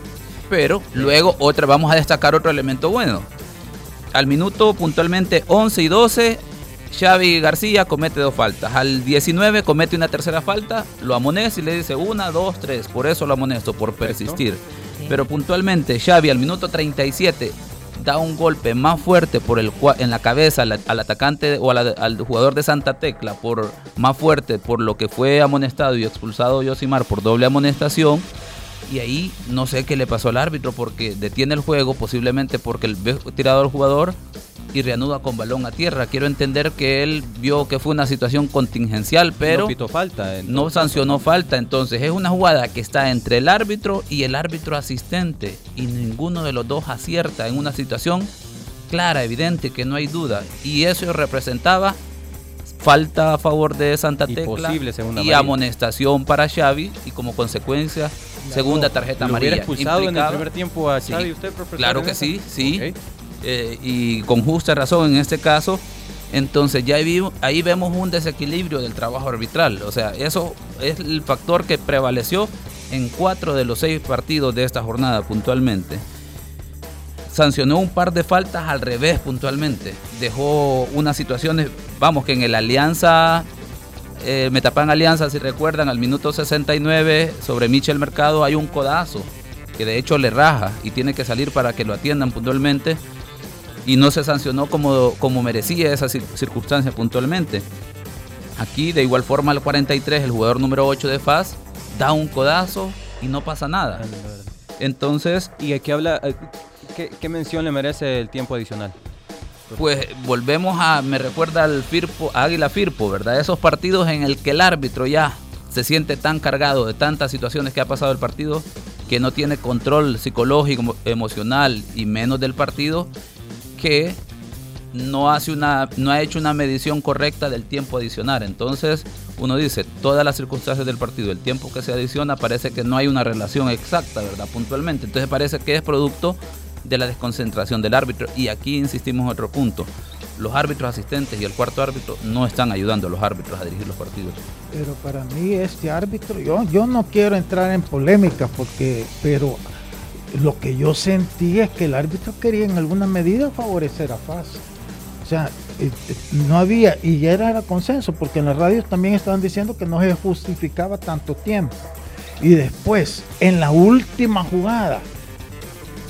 Pero luego otra, vamos a destacar otro elemento bueno. Al minuto puntualmente 11 y 12, Xavi García comete dos faltas. Al 19 comete una tercera falta, lo amonesta y le dice una, dos, tres. Por eso lo amonesto, por persistir. Pero puntualmente Xavi al minuto 37 da un golpe más fuerte por el en la cabeza al, atacante o al jugador de Santa Tecla por más fuerte por lo que fue amonestado y expulsado Yosimar por doble amonestación y ahí no sé qué le pasó al árbitro porque detiene el juego posiblemente porque el tirado al jugador y reanuda con balón a tierra. Quiero entender que él vio que fue una situación contingencial, pero no, falta, no sancionó falta. Entonces es una jugada que está entre el árbitro y el árbitro asistente y ninguno de los dos acierta en una situación clara, evidente, que no hay duda. Y eso representaba falta a favor de Santa Tecla y amonestación para Xavi y como consecuencia segunda tarjeta amarilla. expulsado en el primer tiempo a Xavi usted, Claro que sí, sí. Eh, y con justa razón en este caso. Entonces ya ahí, vemos un desequilibrio del trabajo arbitral. O sea, eso es el factor que prevaleció en cuatro de los seis partidos de esta jornada puntualmente sancionó un par de faltas al revés puntualmente. Dejó unas situaciones, vamos, que en el Alianza, eh, Metapan Alianza, si recuerdan, al minuto 69 sobre Michel Mercado hay un codazo que de hecho le raja y tiene que salir para que lo atiendan puntualmente y no se sancionó como, como merecía esa circunstancia puntualmente. Aquí de igual forma al 43 el jugador número 8 de FAS da un codazo y no pasa nada. Entonces... Y aquí habla, eh, ¿Qué, mención le merece el tiempo adicional? Pues volvemos a, me recuerda al Firpo, Águila Firpo, ¿verdad? Esos partidos en el que el árbitro ya se siente tan cargado de tantas situaciones que ha pasado el partido que no tiene control psicológico, emocional y menos del partido, que no, hace una, no ha hecho una medición correcta del tiempo adicional. Entonces uno dice, todas las circunstancias del partido, el tiempo que se adiciona, parece que no hay una relación exacta, ¿verdad? Puntualmente. Entonces parece que es producto de la desconcentración del árbitro. Y aquí insistimos en otro punto. Los árbitros asistentes y el cuarto árbitro no están ayudando a los árbitros a dirigir los partidos. Pero para mí este árbitro, yo, yo no quiero entrar en polémica porque, pero lo que yo sentí es que el árbitro quería en alguna medida favorecer a FAS. O sea, eh, eh, no había, y ya era consenso, porque en las radios también estaban diciendo que no se justificaba tanto tiempo. Y después, en la última jugada,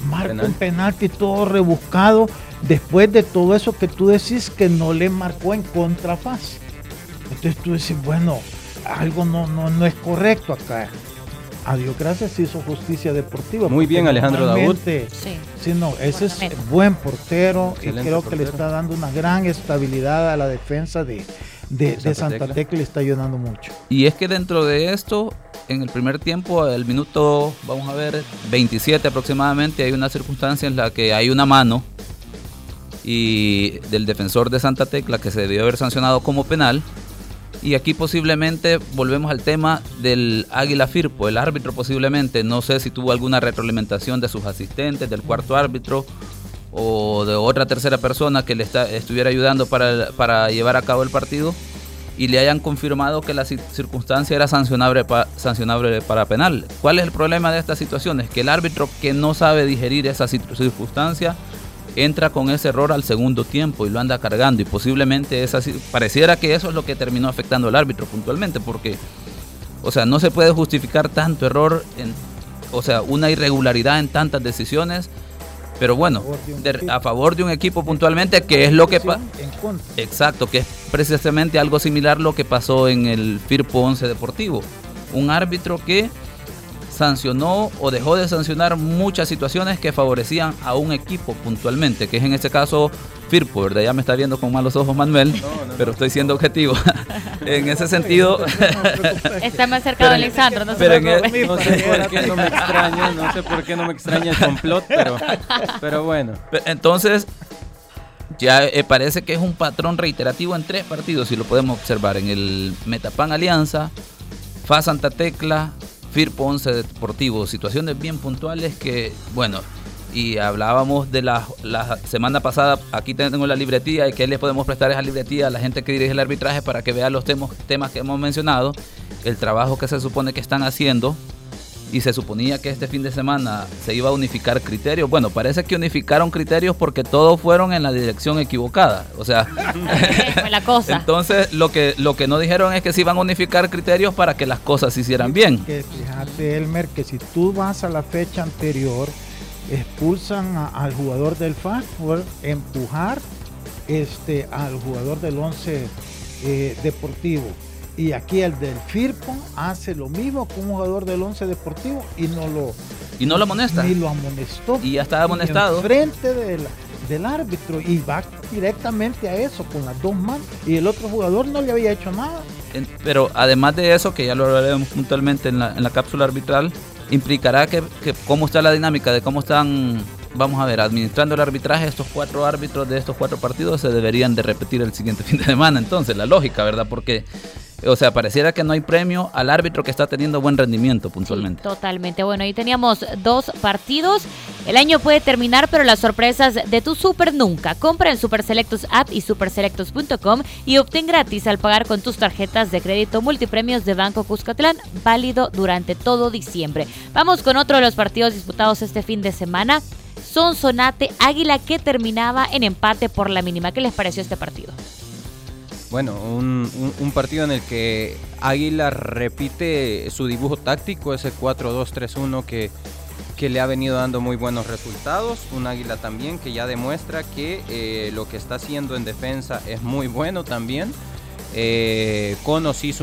marca un penalti todo rebuscado después de todo eso que tú decís que no le marcó en contrafaz. Entonces tú decís, bueno, algo no, no, no es correcto acá. A Dios gracias hizo justicia deportiva. Muy bien, Alejandro Daud. Sí. sí, no, ese es buen portero y creo que le está dando una gran estabilidad a la defensa de, de, Santa, Tecla. y le está ayudando mucho. Y es que dentro de esto en el primer tiempo, el minuto, vamos a ver, 27 aproximadamente, hay una circunstancia en la que hay una mano y del defensor de Santa Tecla que se debió haber sancionado como penal. Y aquí posiblemente volvemos al tema del Águila Firpo, el árbitro posiblemente, no sé si tuvo alguna retroalimentación de sus asistentes, del cuarto árbitro o de otra tercera persona que le estuviera ayudando para, para llevar a cabo el partido y le hayan confirmado que la circunstancia era sancionable, sancionable para penal. ¿Cuál es el problema de esta situación? Es que el árbitro que no sabe digerir esa circunstancia entra con ese error al segundo tiempo y lo anda cargando y posiblemente esa, pareciera que eso es lo que terminó afectando al árbitro puntualmente porque, o sea, no se puede justificar tanto error, en, o sea, una irregularidad en tantas decisiones pero bueno, a favor de un equipo puntualmente, que es lo que pasa. Exacto, que es precisamente algo similar lo que pasó en el Firpo 11 Deportivo. Un árbitro que sancionó o dejó de sancionar muchas situaciones que favorecían a un equipo puntualmente, que es en este caso Firpo, ¿verdad? Ya me está viendo con malos ojos Manuel, pero estoy siendo objetivo. en ese sentido... está más cerca de Alexandro, no, pero e- no sé por qué no me extraña, no sé por qué no me extraña el complot, pero, pero bueno. Entonces, ya eh, parece que es un patrón reiterativo en tres partidos, si lo podemos observar, en el Metapan Alianza, FA Santa Tecla, Firpo 11 Deportivo, situaciones bien puntuales que, bueno, y hablábamos de la, la, semana pasada, aquí tengo la libretía y que les podemos prestar esa libretía a la gente que dirige el arbitraje para que vea los temas, temas que hemos mencionado, el trabajo que se supone que están haciendo y se suponía que este fin de semana se iba a unificar criterios. Bueno, parece que unificaron criterios porque todos fueron en la dirección equivocada. O sea, la cosa. entonces lo que lo que no dijeron es que se iban a unificar criterios para que las cosas se hicieran bien. Que fíjate, Elmer, que si tú vas a la fecha anterior, expulsan al jugador del FAC por empujar este, al jugador del 11 eh, deportivo. Y aquí el del FIRPO hace lo mismo con un jugador del 11 deportivo y no lo y no lo amonesta. Ni lo amonestó. Y ya estaba amonestado. frente del, del árbitro y va directamente a eso con las dos manos. Y el otro jugador no le había hecho nada. Pero además de eso, que ya lo hablaremos puntualmente en la, en la cápsula arbitral, implicará que, cómo está la dinámica de cómo están vamos a ver, administrando el arbitraje, estos cuatro árbitros de estos cuatro partidos se deberían de repetir el siguiente fin de semana. Entonces, la lógica, ¿verdad? Porque o sea, pareciera que no hay premio al árbitro que está teniendo buen rendimiento puntualmente. totalmente. Bueno, ahí teníamos dos partidos. El año puede terminar, pero las sorpresas de tu super nunca. Compra en Super Selectos App y superselectos.com y obtén gratis al pagar con tus tarjetas de crédito multipremios de Banco Cuscatlán, válido durante todo diciembre. Vamos con otro de los partidos disputados este fin de semana. Son Sonate Águila que terminaba en empate por la mínima. ¿Qué les pareció este partido? Bueno, un, partido en el que Águila repite su dibujo táctico, ese 4-2-3-1 que, que le ha venido dando muy buenos resultados. Un Águila también que ya demuestra que eh, lo que está haciendo en defensa es muy bueno también. Eh, con o sin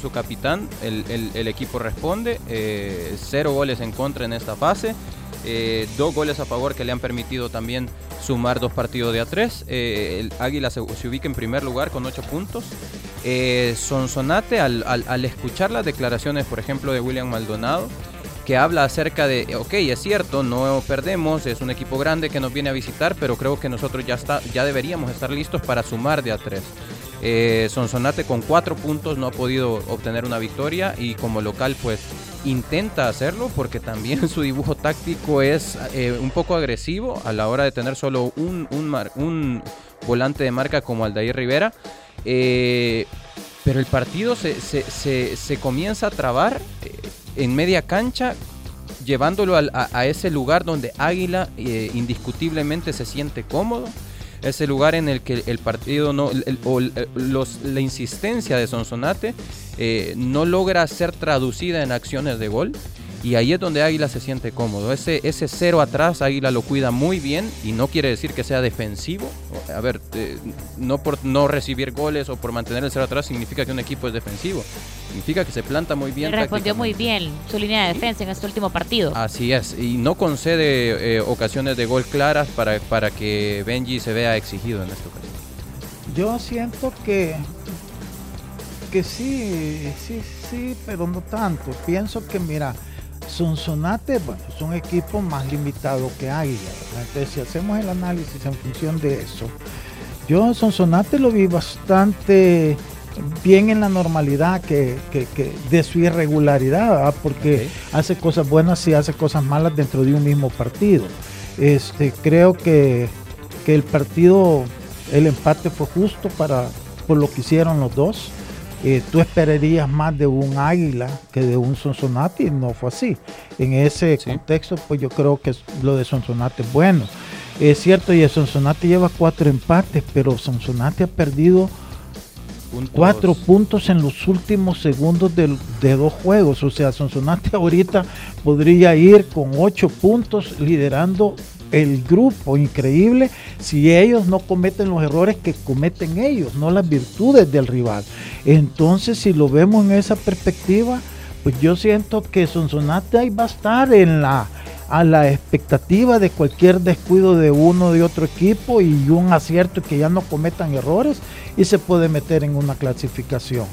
su, capitán, el, equipo responde. Eh, cero goles en contra en esta fase. Eh, dos goles a favor que le han permitido también sumar dos partidos de A3. Eh, el Águila se, ubica en primer lugar con ocho puntos. Eh, Sonsonate, al, al, escuchar las declaraciones, por ejemplo, de William Maldonado, que habla acerca de, ok, es cierto, no perdemos, es un equipo grande que nos viene a visitar, pero creo que nosotros ya, está, ya deberíamos estar listos para sumar de A3. Eh, Sonsonate con cuatro puntos no ha podido obtener una victoria y como local pues intenta hacerlo porque también su dibujo táctico es eh, un poco agresivo a la hora de tener solo un, un, volante de marca como Aldair Rivera. Eh, pero el partido se, comienza a trabar eh, en media cancha llevándolo a, ese lugar donde Águila indiscutiblemente se siente cómodo ese lugar en el que el partido no, o los, la insistencia de Sonsonate eh, no logra ser traducida en acciones de gol. Y ahí es donde Águila se siente cómodo. Ese, ese cero atrás, Águila lo cuida muy bien y no quiere decir que sea defensivo. A ver, eh, no por no recibir goles o por mantener el cero atrás significa que un equipo es defensivo. Significa que se planta muy bien. respondió muy bien su línea de defensa en este último partido. Así es. Y no concede eh, ocasiones de gol claras para, para que Benji se vea exigido en esta ocasión. Yo siento que que sí, sí, sí, pero no tanto. Pienso que, mira, Sonsonate, bueno, es un equipo más limitado que Águila. Entonces, si hacemos el análisis en función de eso, yo Sonsonate lo vi bastante bien en la normalidad que, de su irregularidad, porque hace cosas buenas y hace cosas malas dentro de un mismo partido. Este, creo que, que el partido, el empate fue justo para por lo que hicieron los dos. Eh, tú esperarías más de un águila que de un Sonsonate y no fue así. En ese contexto, pues yo creo que lo de Sonsonate es bueno. Es cierto, y el Sonsonate lleva cuatro empates, pero Sonsonate ha perdido cuatro puntos en los últimos segundos de, de, dos juegos. O sea, Sonsonate ahorita podría ir con ocho puntos liderando el grupo increíble si ellos no cometen los errores que cometen ellos, no las virtudes del rival. Entonces, si lo vemos en esa perspectiva, pues yo siento que Sonsonate ahí va a estar en la a la expectativa de cualquier descuido de uno de otro equipo y un acierto que ya no cometan errores y se puede meter en una clasificación.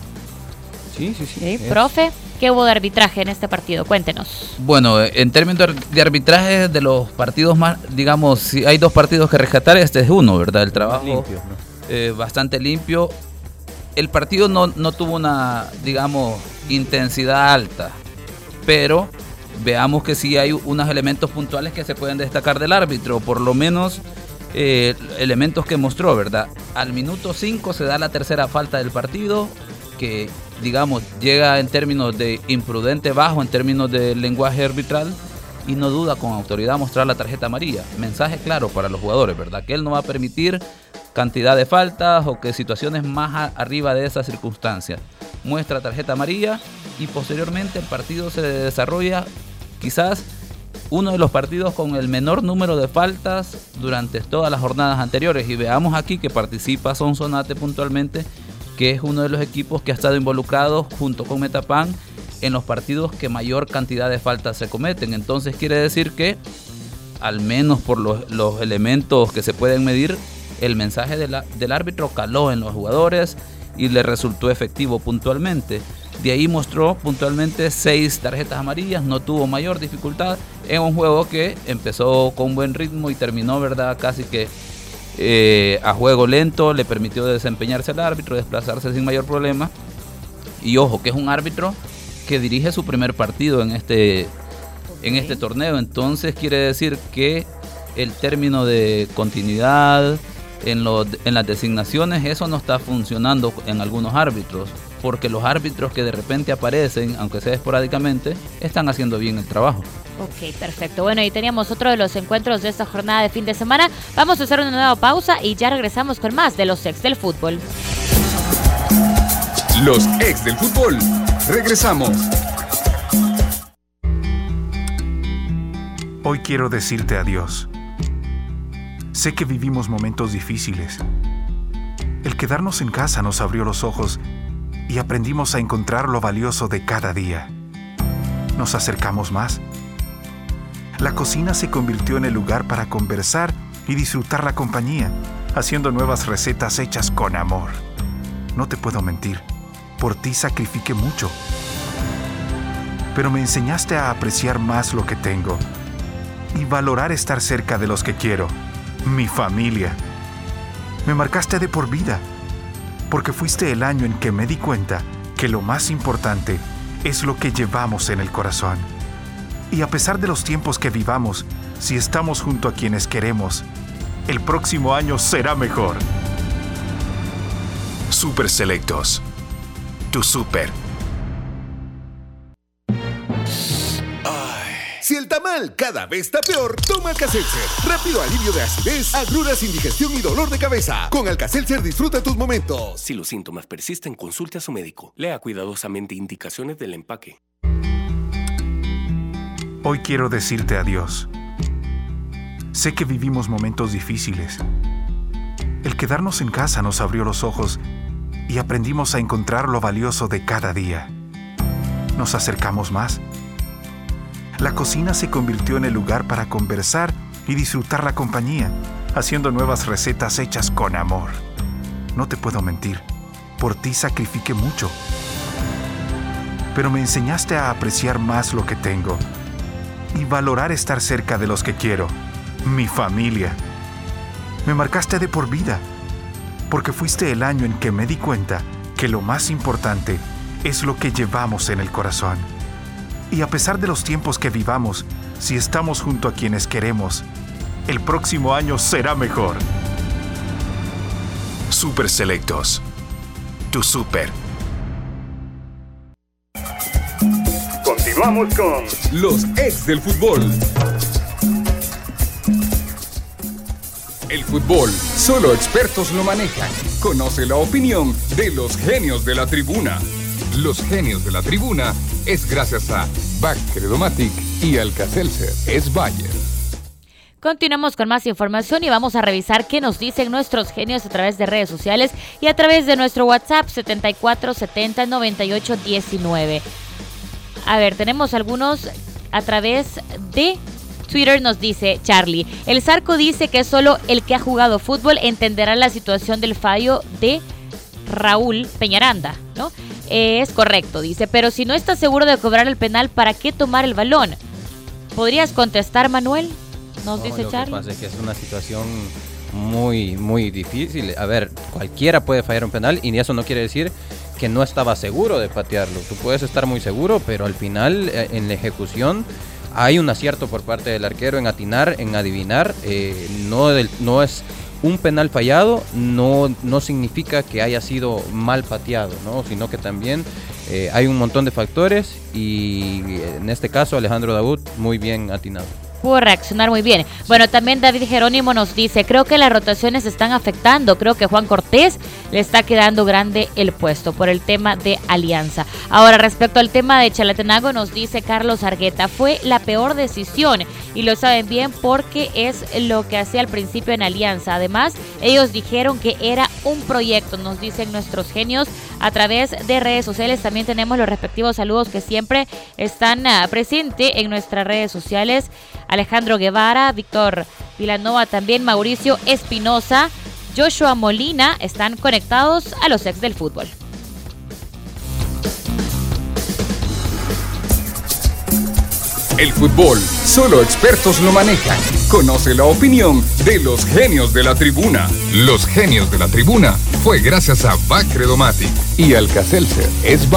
Sí, sí, sí. profe, ¿qué hubo de arbitraje en este partido? Cuéntenos. Bueno, en términos de arbitraje de los partidos más, digamos, si hay dos partidos que rescatar, este es uno, ¿verdad? El trabajo limpio, eh, bastante limpio. El partido no, no tuvo una, digamos, intensidad alta, pero veamos que sí hay unos elementos puntuales que se pueden destacar del árbitro, por lo menos eh, elementos que mostró, ¿verdad? Al minuto 5 se da la tercera falta del partido, que digamos, llega en términos de imprudente bajo, en términos de lenguaje arbitral, y no duda con autoridad mostrar la tarjeta amarilla. Mensaje claro para los jugadores, ¿verdad? Que él no va a permitir cantidad de faltas o que situaciones más arriba de esas circunstancias. Muestra tarjeta amarilla y posteriormente el partido se desarrolla quizás uno de los partidos con el menor número de faltas durante todas las jornadas anteriores. Y veamos aquí que participa Sonsonate puntualmente que es uno de los equipos que ha estado involucrado junto con Metapan en los partidos que mayor cantidad de faltas se cometen. Entonces quiere decir que, al menos por los, elementos que se pueden medir, el mensaje del árbitro caló en los jugadores y le resultó efectivo puntualmente. De ahí mostró puntualmente seis tarjetas amarillas, no tuvo mayor dificultad en un juego que empezó con buen ritmo y terminó, ¿verdad? Casi que eh, a juego lento, le permitió desempeñarse al árbitro, desplazarse sin mayor problema. Y ojo, que es un árbitro que dirige su primer partido en este, en este torneo, entonces quiere decir que el término de continuidad en, en las designaciones, eso no está funcionando en algunos árbitros porque los árbitros que de repente aparecen, aunque sea esporádicamente, están haciendo bien el trabajo. Ok, perfecto. Bueno, y teníamos otro de los encuentros de esta jornada de fin de semana. Vamos a hacer una nueva pausa y ya regresamos con más de los ex del fútbol. Los ex del fútbol. Regresamos. Hoy quiero decirte adiós. Sé que vivimos momentos difíciles. El quedarnos en casa nos abrió los ojos y aprendimos a encontrar lo valioso de cada día. Nos acercamos más. La cocina se convirtió en el lugar para conversar y disfrutar la compañía, haciendo nuevas recetas hechas con amor. No te puedo mentir, por ti sacrifiqué mucho. Pero me enseñaste a apreciar más lo que tengo y valorar estar cerca de los que quiero, mi familia. Me marcaste de por vida porque fuiste el año en que me di cuenta que lo más importante es lo que llevamos en el corazón. Y a pesar de los tiempos que vivamos, si estamos junto a quienes queremos, el próximo año será mejor. Super Selectos. Tu super Cada vez está peor, toma Alcacelser. Rápido alivio de acidez, agruras, indigestión y dolor de cabeza. Con Alcacelser disfruta tus momentos. Si los síntomas persisten, consulte a su médico. Lea cuidadosamente indicaciones del empaque. Hoy quiero decirte adiós. Sé que vivimos momentos difíciles. El quedarnos en casa nos abrió los ojos y aprendimos a encontrar lo valioso de cada día. Nos acercamos más la cocina se convirtió en el lugar para conversar y disfrutar la compañía, haciendo nuevas recetas hechas con amor. No te puedo mentir, por ti sacrifiqué mucho. Pero me enseñaste a apreciar más lo que tengo y valorar estar cerca de los que quiero, mi familia. Me marcaste de por vida, porque fuiste el año en que me di cuenta que lo más importante es lo que llevamos en el corazón. Y a pesar de los tiempos que vivamos, si estamos junto a quienes queremos, el próximo año será mejor. Super Selectos. Tu super. Continuamos con los ex del fútbol. El fútbol, solo expertos lo manejan. Conoce la opinión de los genios de la tribuna. Los genios de la tribuna es gracias a Bacredomatic y Alcacelser es Bayer. Continuamos con más información y vamos a revisar qué nos dicen nuestros genios a través de redes sociales y a través de nuestro WhatsApp 7470 98 19. A ver, tenemos algunos a través de Twitter nos dice Charlie, el Zarco dice que solo el que ha jugado fútbol entenderá la situación del fallo de Raúl Peñaranda, ¿no? es correcto, dice, pero si no estás seguro de cobrar el penal, ¿para qué tomar el balón? ¿Podrías contestar, Manuel? Nos dice Charlie. Lo que pasa es que es una situación muy, muy difícil. A ver, cualquiera puede fallar un penal y eso no quiere decir que no estaba seguro de patearlo. Tú puedes estar muy seguro, pero al final, eh, en la ejecución, hay un acierto por parte del arquero en atinar, en adivinar. Eh, no, no es un penal fallado no, no significa que haya sido mal pateado, ¿no? sino que también eh, hay un montón de factores y en este caso Alejandro Daud muy bien atinado pudo reaccionar muy bien. Bueno, también David Jerónimo nos dice, creo que las rotaciones están afectando, creo que Juan Cortés le está quedando grande el puesto por el tema de alianza. Ahora, respecto al tema de Chalatenango, nos dice Carlos Argueta, fue la peor decisión y lo saben bien porque es lo que hacía al principio en alianza. Además, ellos dijeron que era un proyecto, nos dicen nuestros genios a través de redes sociales. También tenemos los respectivos saludos que siempre están ah, presentes en nuestras redes sociales. Alejandro Guevara, Víctor Vilanova, también Mauricio Espinosa, Joshua Molina están conectados a los ex del fútbol. El fútbol, solo expertos lo manejan. Conoce la opinión de los genios de la tribuna. Los genios de la tribuna fue gracias a Bacredomatic y Alcacelser es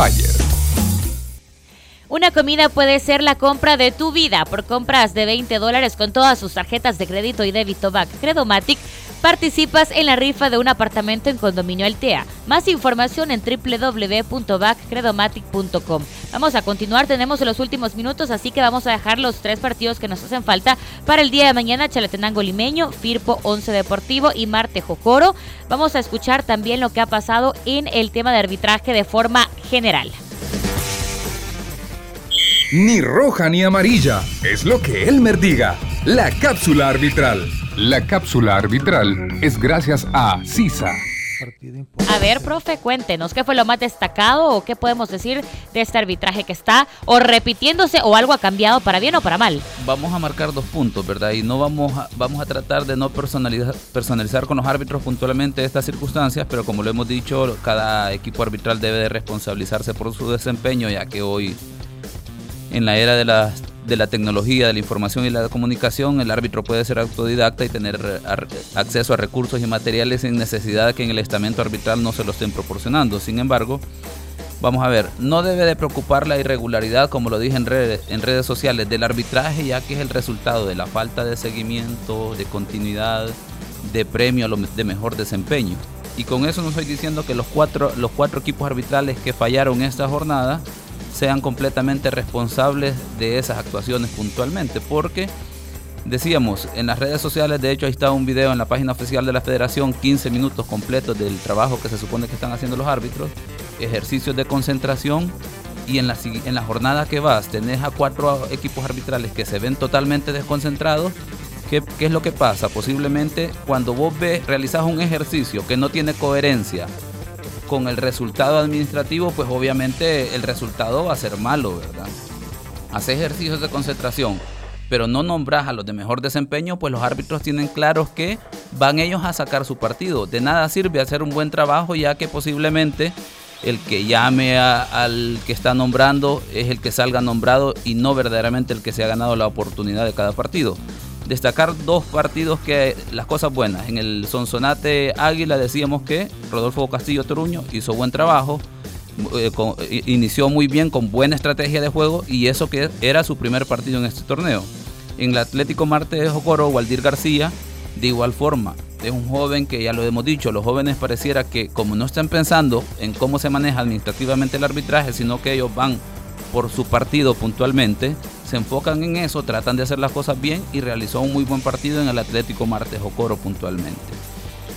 una comida puede ser la compra de tu vida. Por compras de 20 dólares con todas sus tarjetas de crédito y débito Back Credomatic, participas en la rifa de un apartamento en Condominio Altea. Más información en www.backcredomatic.com. Vamos a continuar, tenemos los últimos minutos, así que vamos a dejar los tres partidos que nos hacen falta para el día de mañana, Chalatenango Limeño, Firpo 11 Deportivo y Marte Jocoro. Vamos a escuchar también lo que ha pasado en el tema de arbitraje de forma general ni roja ni amarilla. Es lo que Elmer diga. La cápsula arbitral. La cápsula arbitral es gracias a CISA. A ver, profe, cuéntenos qué fue lo más destacado o qué podemos decir de este arbitraje que está o repitiéndose o algo ha cambiado para bien o para mal. Vamos a marcar dos puntos, ¿verdad? Y no vamos a, vamos a tratar de no personalizar, personalizar con los árbitros puntualmente estas circunstancias, pero como lo hemos dicho, cada equipo arbitral debe de responsabilizarse por su desempeño, ya que hoy en la era de la, de la tecnología, de la información y la comunicación, el árbitro puede ser autodidacta y tener acceso a recursos y materiales sin necesidad que en el estamento arbitral no se lo estén proporcionando. Sin embargo, vamos a ver, no debe de preocupar la irregularidad, como lo dije en redes, en redes sociales, del arbitraje, ya que es el resultado de la falta de seguimiento, de continuidad, de premio de mejor desempeño. Y con eso no estoy diciendo que los cuatro, los cuatro equipos arbitrales que fallaron esta jornada sean completamente responsables de esas actuaciones puntualmente, porque decíamos en las redes sociales, de hecho ahí está un video en la página oficial de la federación, 15 minutos completos del trabajo que se supone que están haciendo los árbitros, ejercicios de concentración y en la, en la jornada que vas tenés a cuatro equipos arbitrales que se ven totalmente desconcentrados. ¿Qué, ¿Qué, es lo que pasa? Posiblemente cuando vos ves, realizás un ejercicio que no tiene coherencia con el resultado administrativo, pues obviamente el resultado va a ser malo, ¿verdad? Hace ejercicios de concentración, pero no nombras a los de mejor desempeño, pues los árbitros tienen claros que van ellos a sacar su partido. De nada sirve hacer un buen trabajo, ya que posiblemente el que llame al que está nombrando es el que salga nombrado y no verdaderamente el que se ha ganado la oportunidad de cada partido destacar dos partidos que las cosas buenas. En el Sonsonate Águila decíamos que Rodolfo Castillo Toruño hizo buen trabajo, eh, inició muy bien con buena estrategia de juego y eso que era su primer partido en este torneo. En el Atlético Marte de Jocoro, Waldir García, de igual forma, es un joven que ya lo hemos dicho, los jóvenes pareciera que como no están pensando en cómo se maneja administrativamente el arbitraje, sino que ellos van por su partido puntualmente, se enfocan en eso, tratan de hacer las cosas bien y realizó un muy buen partido en el Atlético Martes Ocoro puntualmente.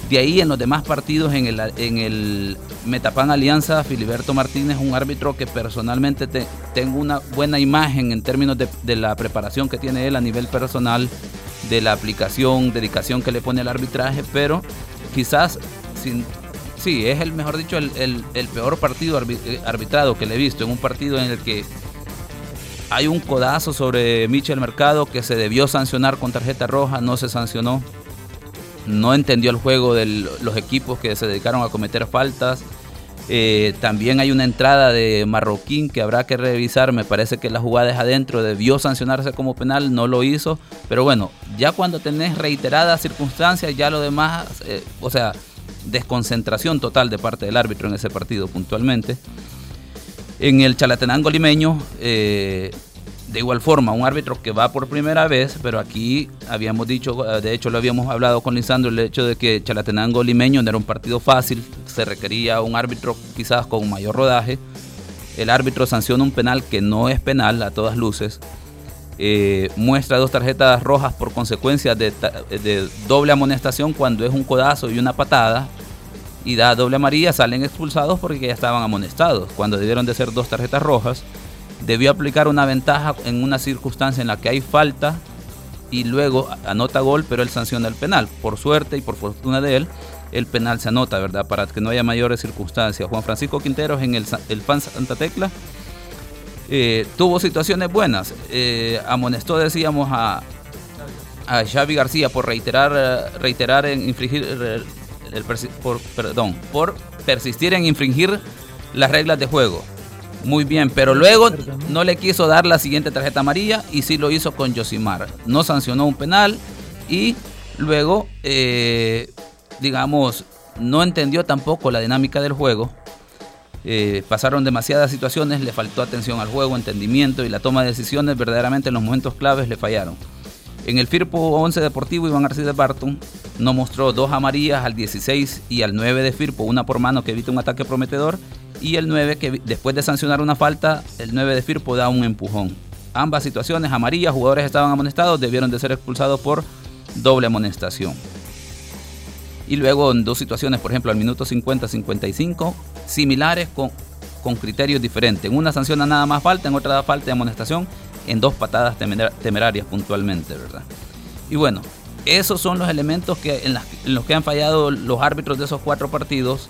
De ahí en los demás partidos, en el, en el Metapan Alianza, Filiberto Martínez, un árbitro que personalmente tengo una buena imagen en términos de, la preparación que tiene él a nivel personal, de la aplicación, dedicación que le pone al arbitraje, pero quizás sin, sí, es el mejor dicho, el, el peor partido arbitrado que le he visto, en un partido en el que hay un codazo sobre Michel Mercado que se debió sancionar con tarjeta roja, no se sancionó. No entendió el juego de los equipos que se dedicaron a cometer faltas. Eh, también hay una entrada de Marroquín que habrá que revisar. Me parece que la jugada es adentro. Debió sancionarse como penal, no lo hizo. Pero bueno, ya cuando tenés reiteradas circunstancias, ya lo demás, eh, o sea, desconcentración total de parte del árbitro en ese partido puntualmente. En el Chalatenango limeño, eh, de igual forma, un árbitro que va por primera vez, pero aquí habíamos dicho, eh, de hecho lo habíamos hablado con Lisandro, el hecho de que Chalatenango limeño no era un partido fácil, se requería un árbitro quizás con mayor rodaje. El árbitro sanciona un penal que no es penal a todas luces. Eh, muestra dos tarjetas rojas por consecuencia de, doble amonestación cuando es un codazo y una patada y da doble amarilla, salen expulsados porque ya estaban amonestados, cuando debieron de ser dos tarjetas rojas. Debió aplicar una ventaja en una circunstancia en la que hay falta y luego anota gol, pero él sanciona el penal. Por suerte y por fortuna de él, el penal se anota, ¿verdad? Para que no haya mayores circunstancias. Juan Francisco Quinteros en el, el FAN Santa Tecla eh, tuvo situaciones buenas. Eh, amonestó, decíamos, a, a Xavi García por reiterar, reiterar en infringir por, perdón, por persistir en infringir las reglas de juego. Muy bien, pero luego no le quiso dar la siguiente tarjeta amarilla y sí lo hizo con Josimar. No sancionó un penal y luego, eh, digamos, no entendió tampoco la dinámica del juego. Eh, pasaron demasiadas situaciones, le faltó atención al juego, entendimiento y la toma de decisiones verdaderamente en los momentos claves le fallaron. En el Firpo 11 Deportivo, Iván Arcides Barton no mostró dos amarillas al 16 y al 9 de Firpo, una por mano que evita un ataque prometedor, y el 9 que después de sancionar una falta, el 9 de Firpo da un empujón. Ambas situaciones amarillas, jugadores estaban amonestados, debieron de ser expulsados por doble amonestación. Y luego en dos situaciones, por ejemplo, al minuto 50-55, similares con, criterios diferentes. En una sanciona nada más falta, en otra da falta de amonestación en dos patadas temerarias puntualmente, ¿verdad? Y bueno, esos son los elementos que, en, los que han fallado los árbitros de esos cuatro partidos.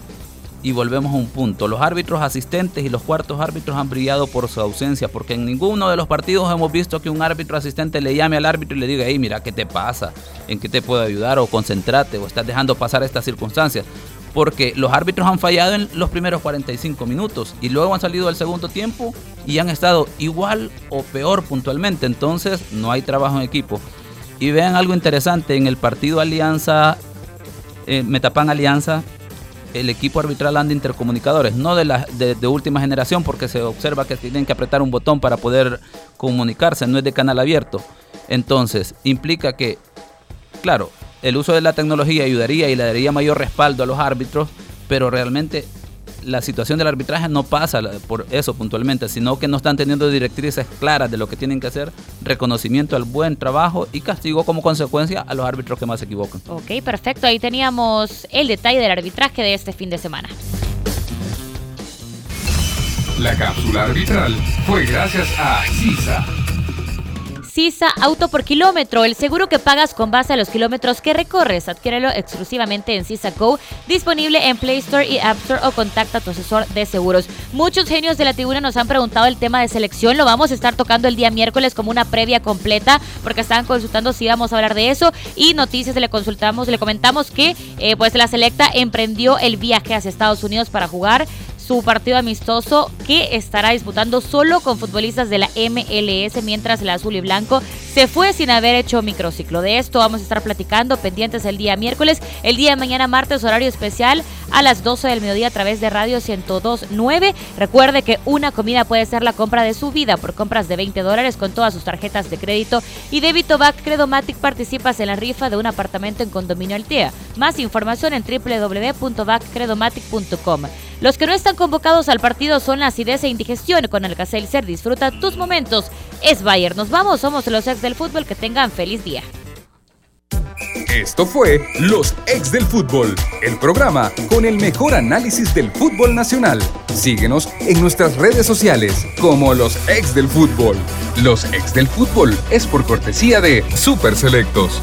Y volvemos a un punto. Los árbitros asistentes y los cuartos árbitros han brillado por su ausencia, porque en ninguno de los partidos hemos visto que un árbitro asistente le llame al árbitro y le diga, hey, mira, ¿qué te pasa? ¿En qué te puedo ayudar? O concéntrate, o estás dejando pasar estas circunstancias porque los árbitros han fallado en los primeros 45 minutos y luego han salido al segundo tiempo y han estado igual o peor puntualmente. Entonces no hay trabajo en equipo. Y vean algo interesante, en el partido Alianza, eh, Metapan Alianza, el equipo arbitral anda intercomunicadores, no de, última generación, porque se observa que tienen que apretar un botón para poder comunicarse, no es de canal abierto. Entonces, implica que, claro, el uso de la tecnología ayudaría y le daría mayor respaldo a los árbitros, pero realmente la situación del arbitraje no pasa por eso puntualmente, sino que no están teniendo directrices claras de lo que tienen que hacer, reconocimiento al buen trabajo y castigo como consecuencia a los árbitros que más se equivocan. Ok, perfecto. Ahí teníamos el detalle del arbitraje de este fin de semana. La cápsula arbitral fue gracias a CISA CISA Auto por Kilómetro, el seguro que pagas con base a los kilómetros que recorres. Adquiérelo exclusivamente en CISA Go, disponible en Play Store y App Store o contacta a tu asesor de seguros. Muchos genios de la tribuna nos han preguntado el tema de selección. Lo vamos a estar tocando el día miércoles como una previa completa porque estaban consultando si íbamos a hablar de eso. Y noticias le consultamos, le comentamos que eh, pues la selecta emprendió el viaje hacia Estados Unidos para jugar su partido amistoso que estará disputando solo con futbolistas de la MLS mientras el azul y blanco se fue sin haber hecho microciclo. De esto vamos a estar platicando pendientes el día miércoles, el día de mañana martes horario especial a las 12 del mediodía a través de Radio 1029. Recuerde que una comida puede ser la compra de su vida por compras de 20 dólares con todas sus tarjetas de crédito y débito Back Credomatic participas en la rifa de un apartamento en condominio Altea. Más información en www.backcredomatic.com. Los que no están convocados al partido son la acidez e indigestión. Con el Ser disfruta tus momentos. Es Bayern. Nos vamos, somos los ex del fútbol. Que tengan feliz día. Esto fue Los Ex del Fútbol, el programa con el mejor análisis del fútbol nacional. Síguenos en nuestras redes sociales como Los Ex del Fútbol. Los Ex del Fútbol es por cortesía de Super Selectos.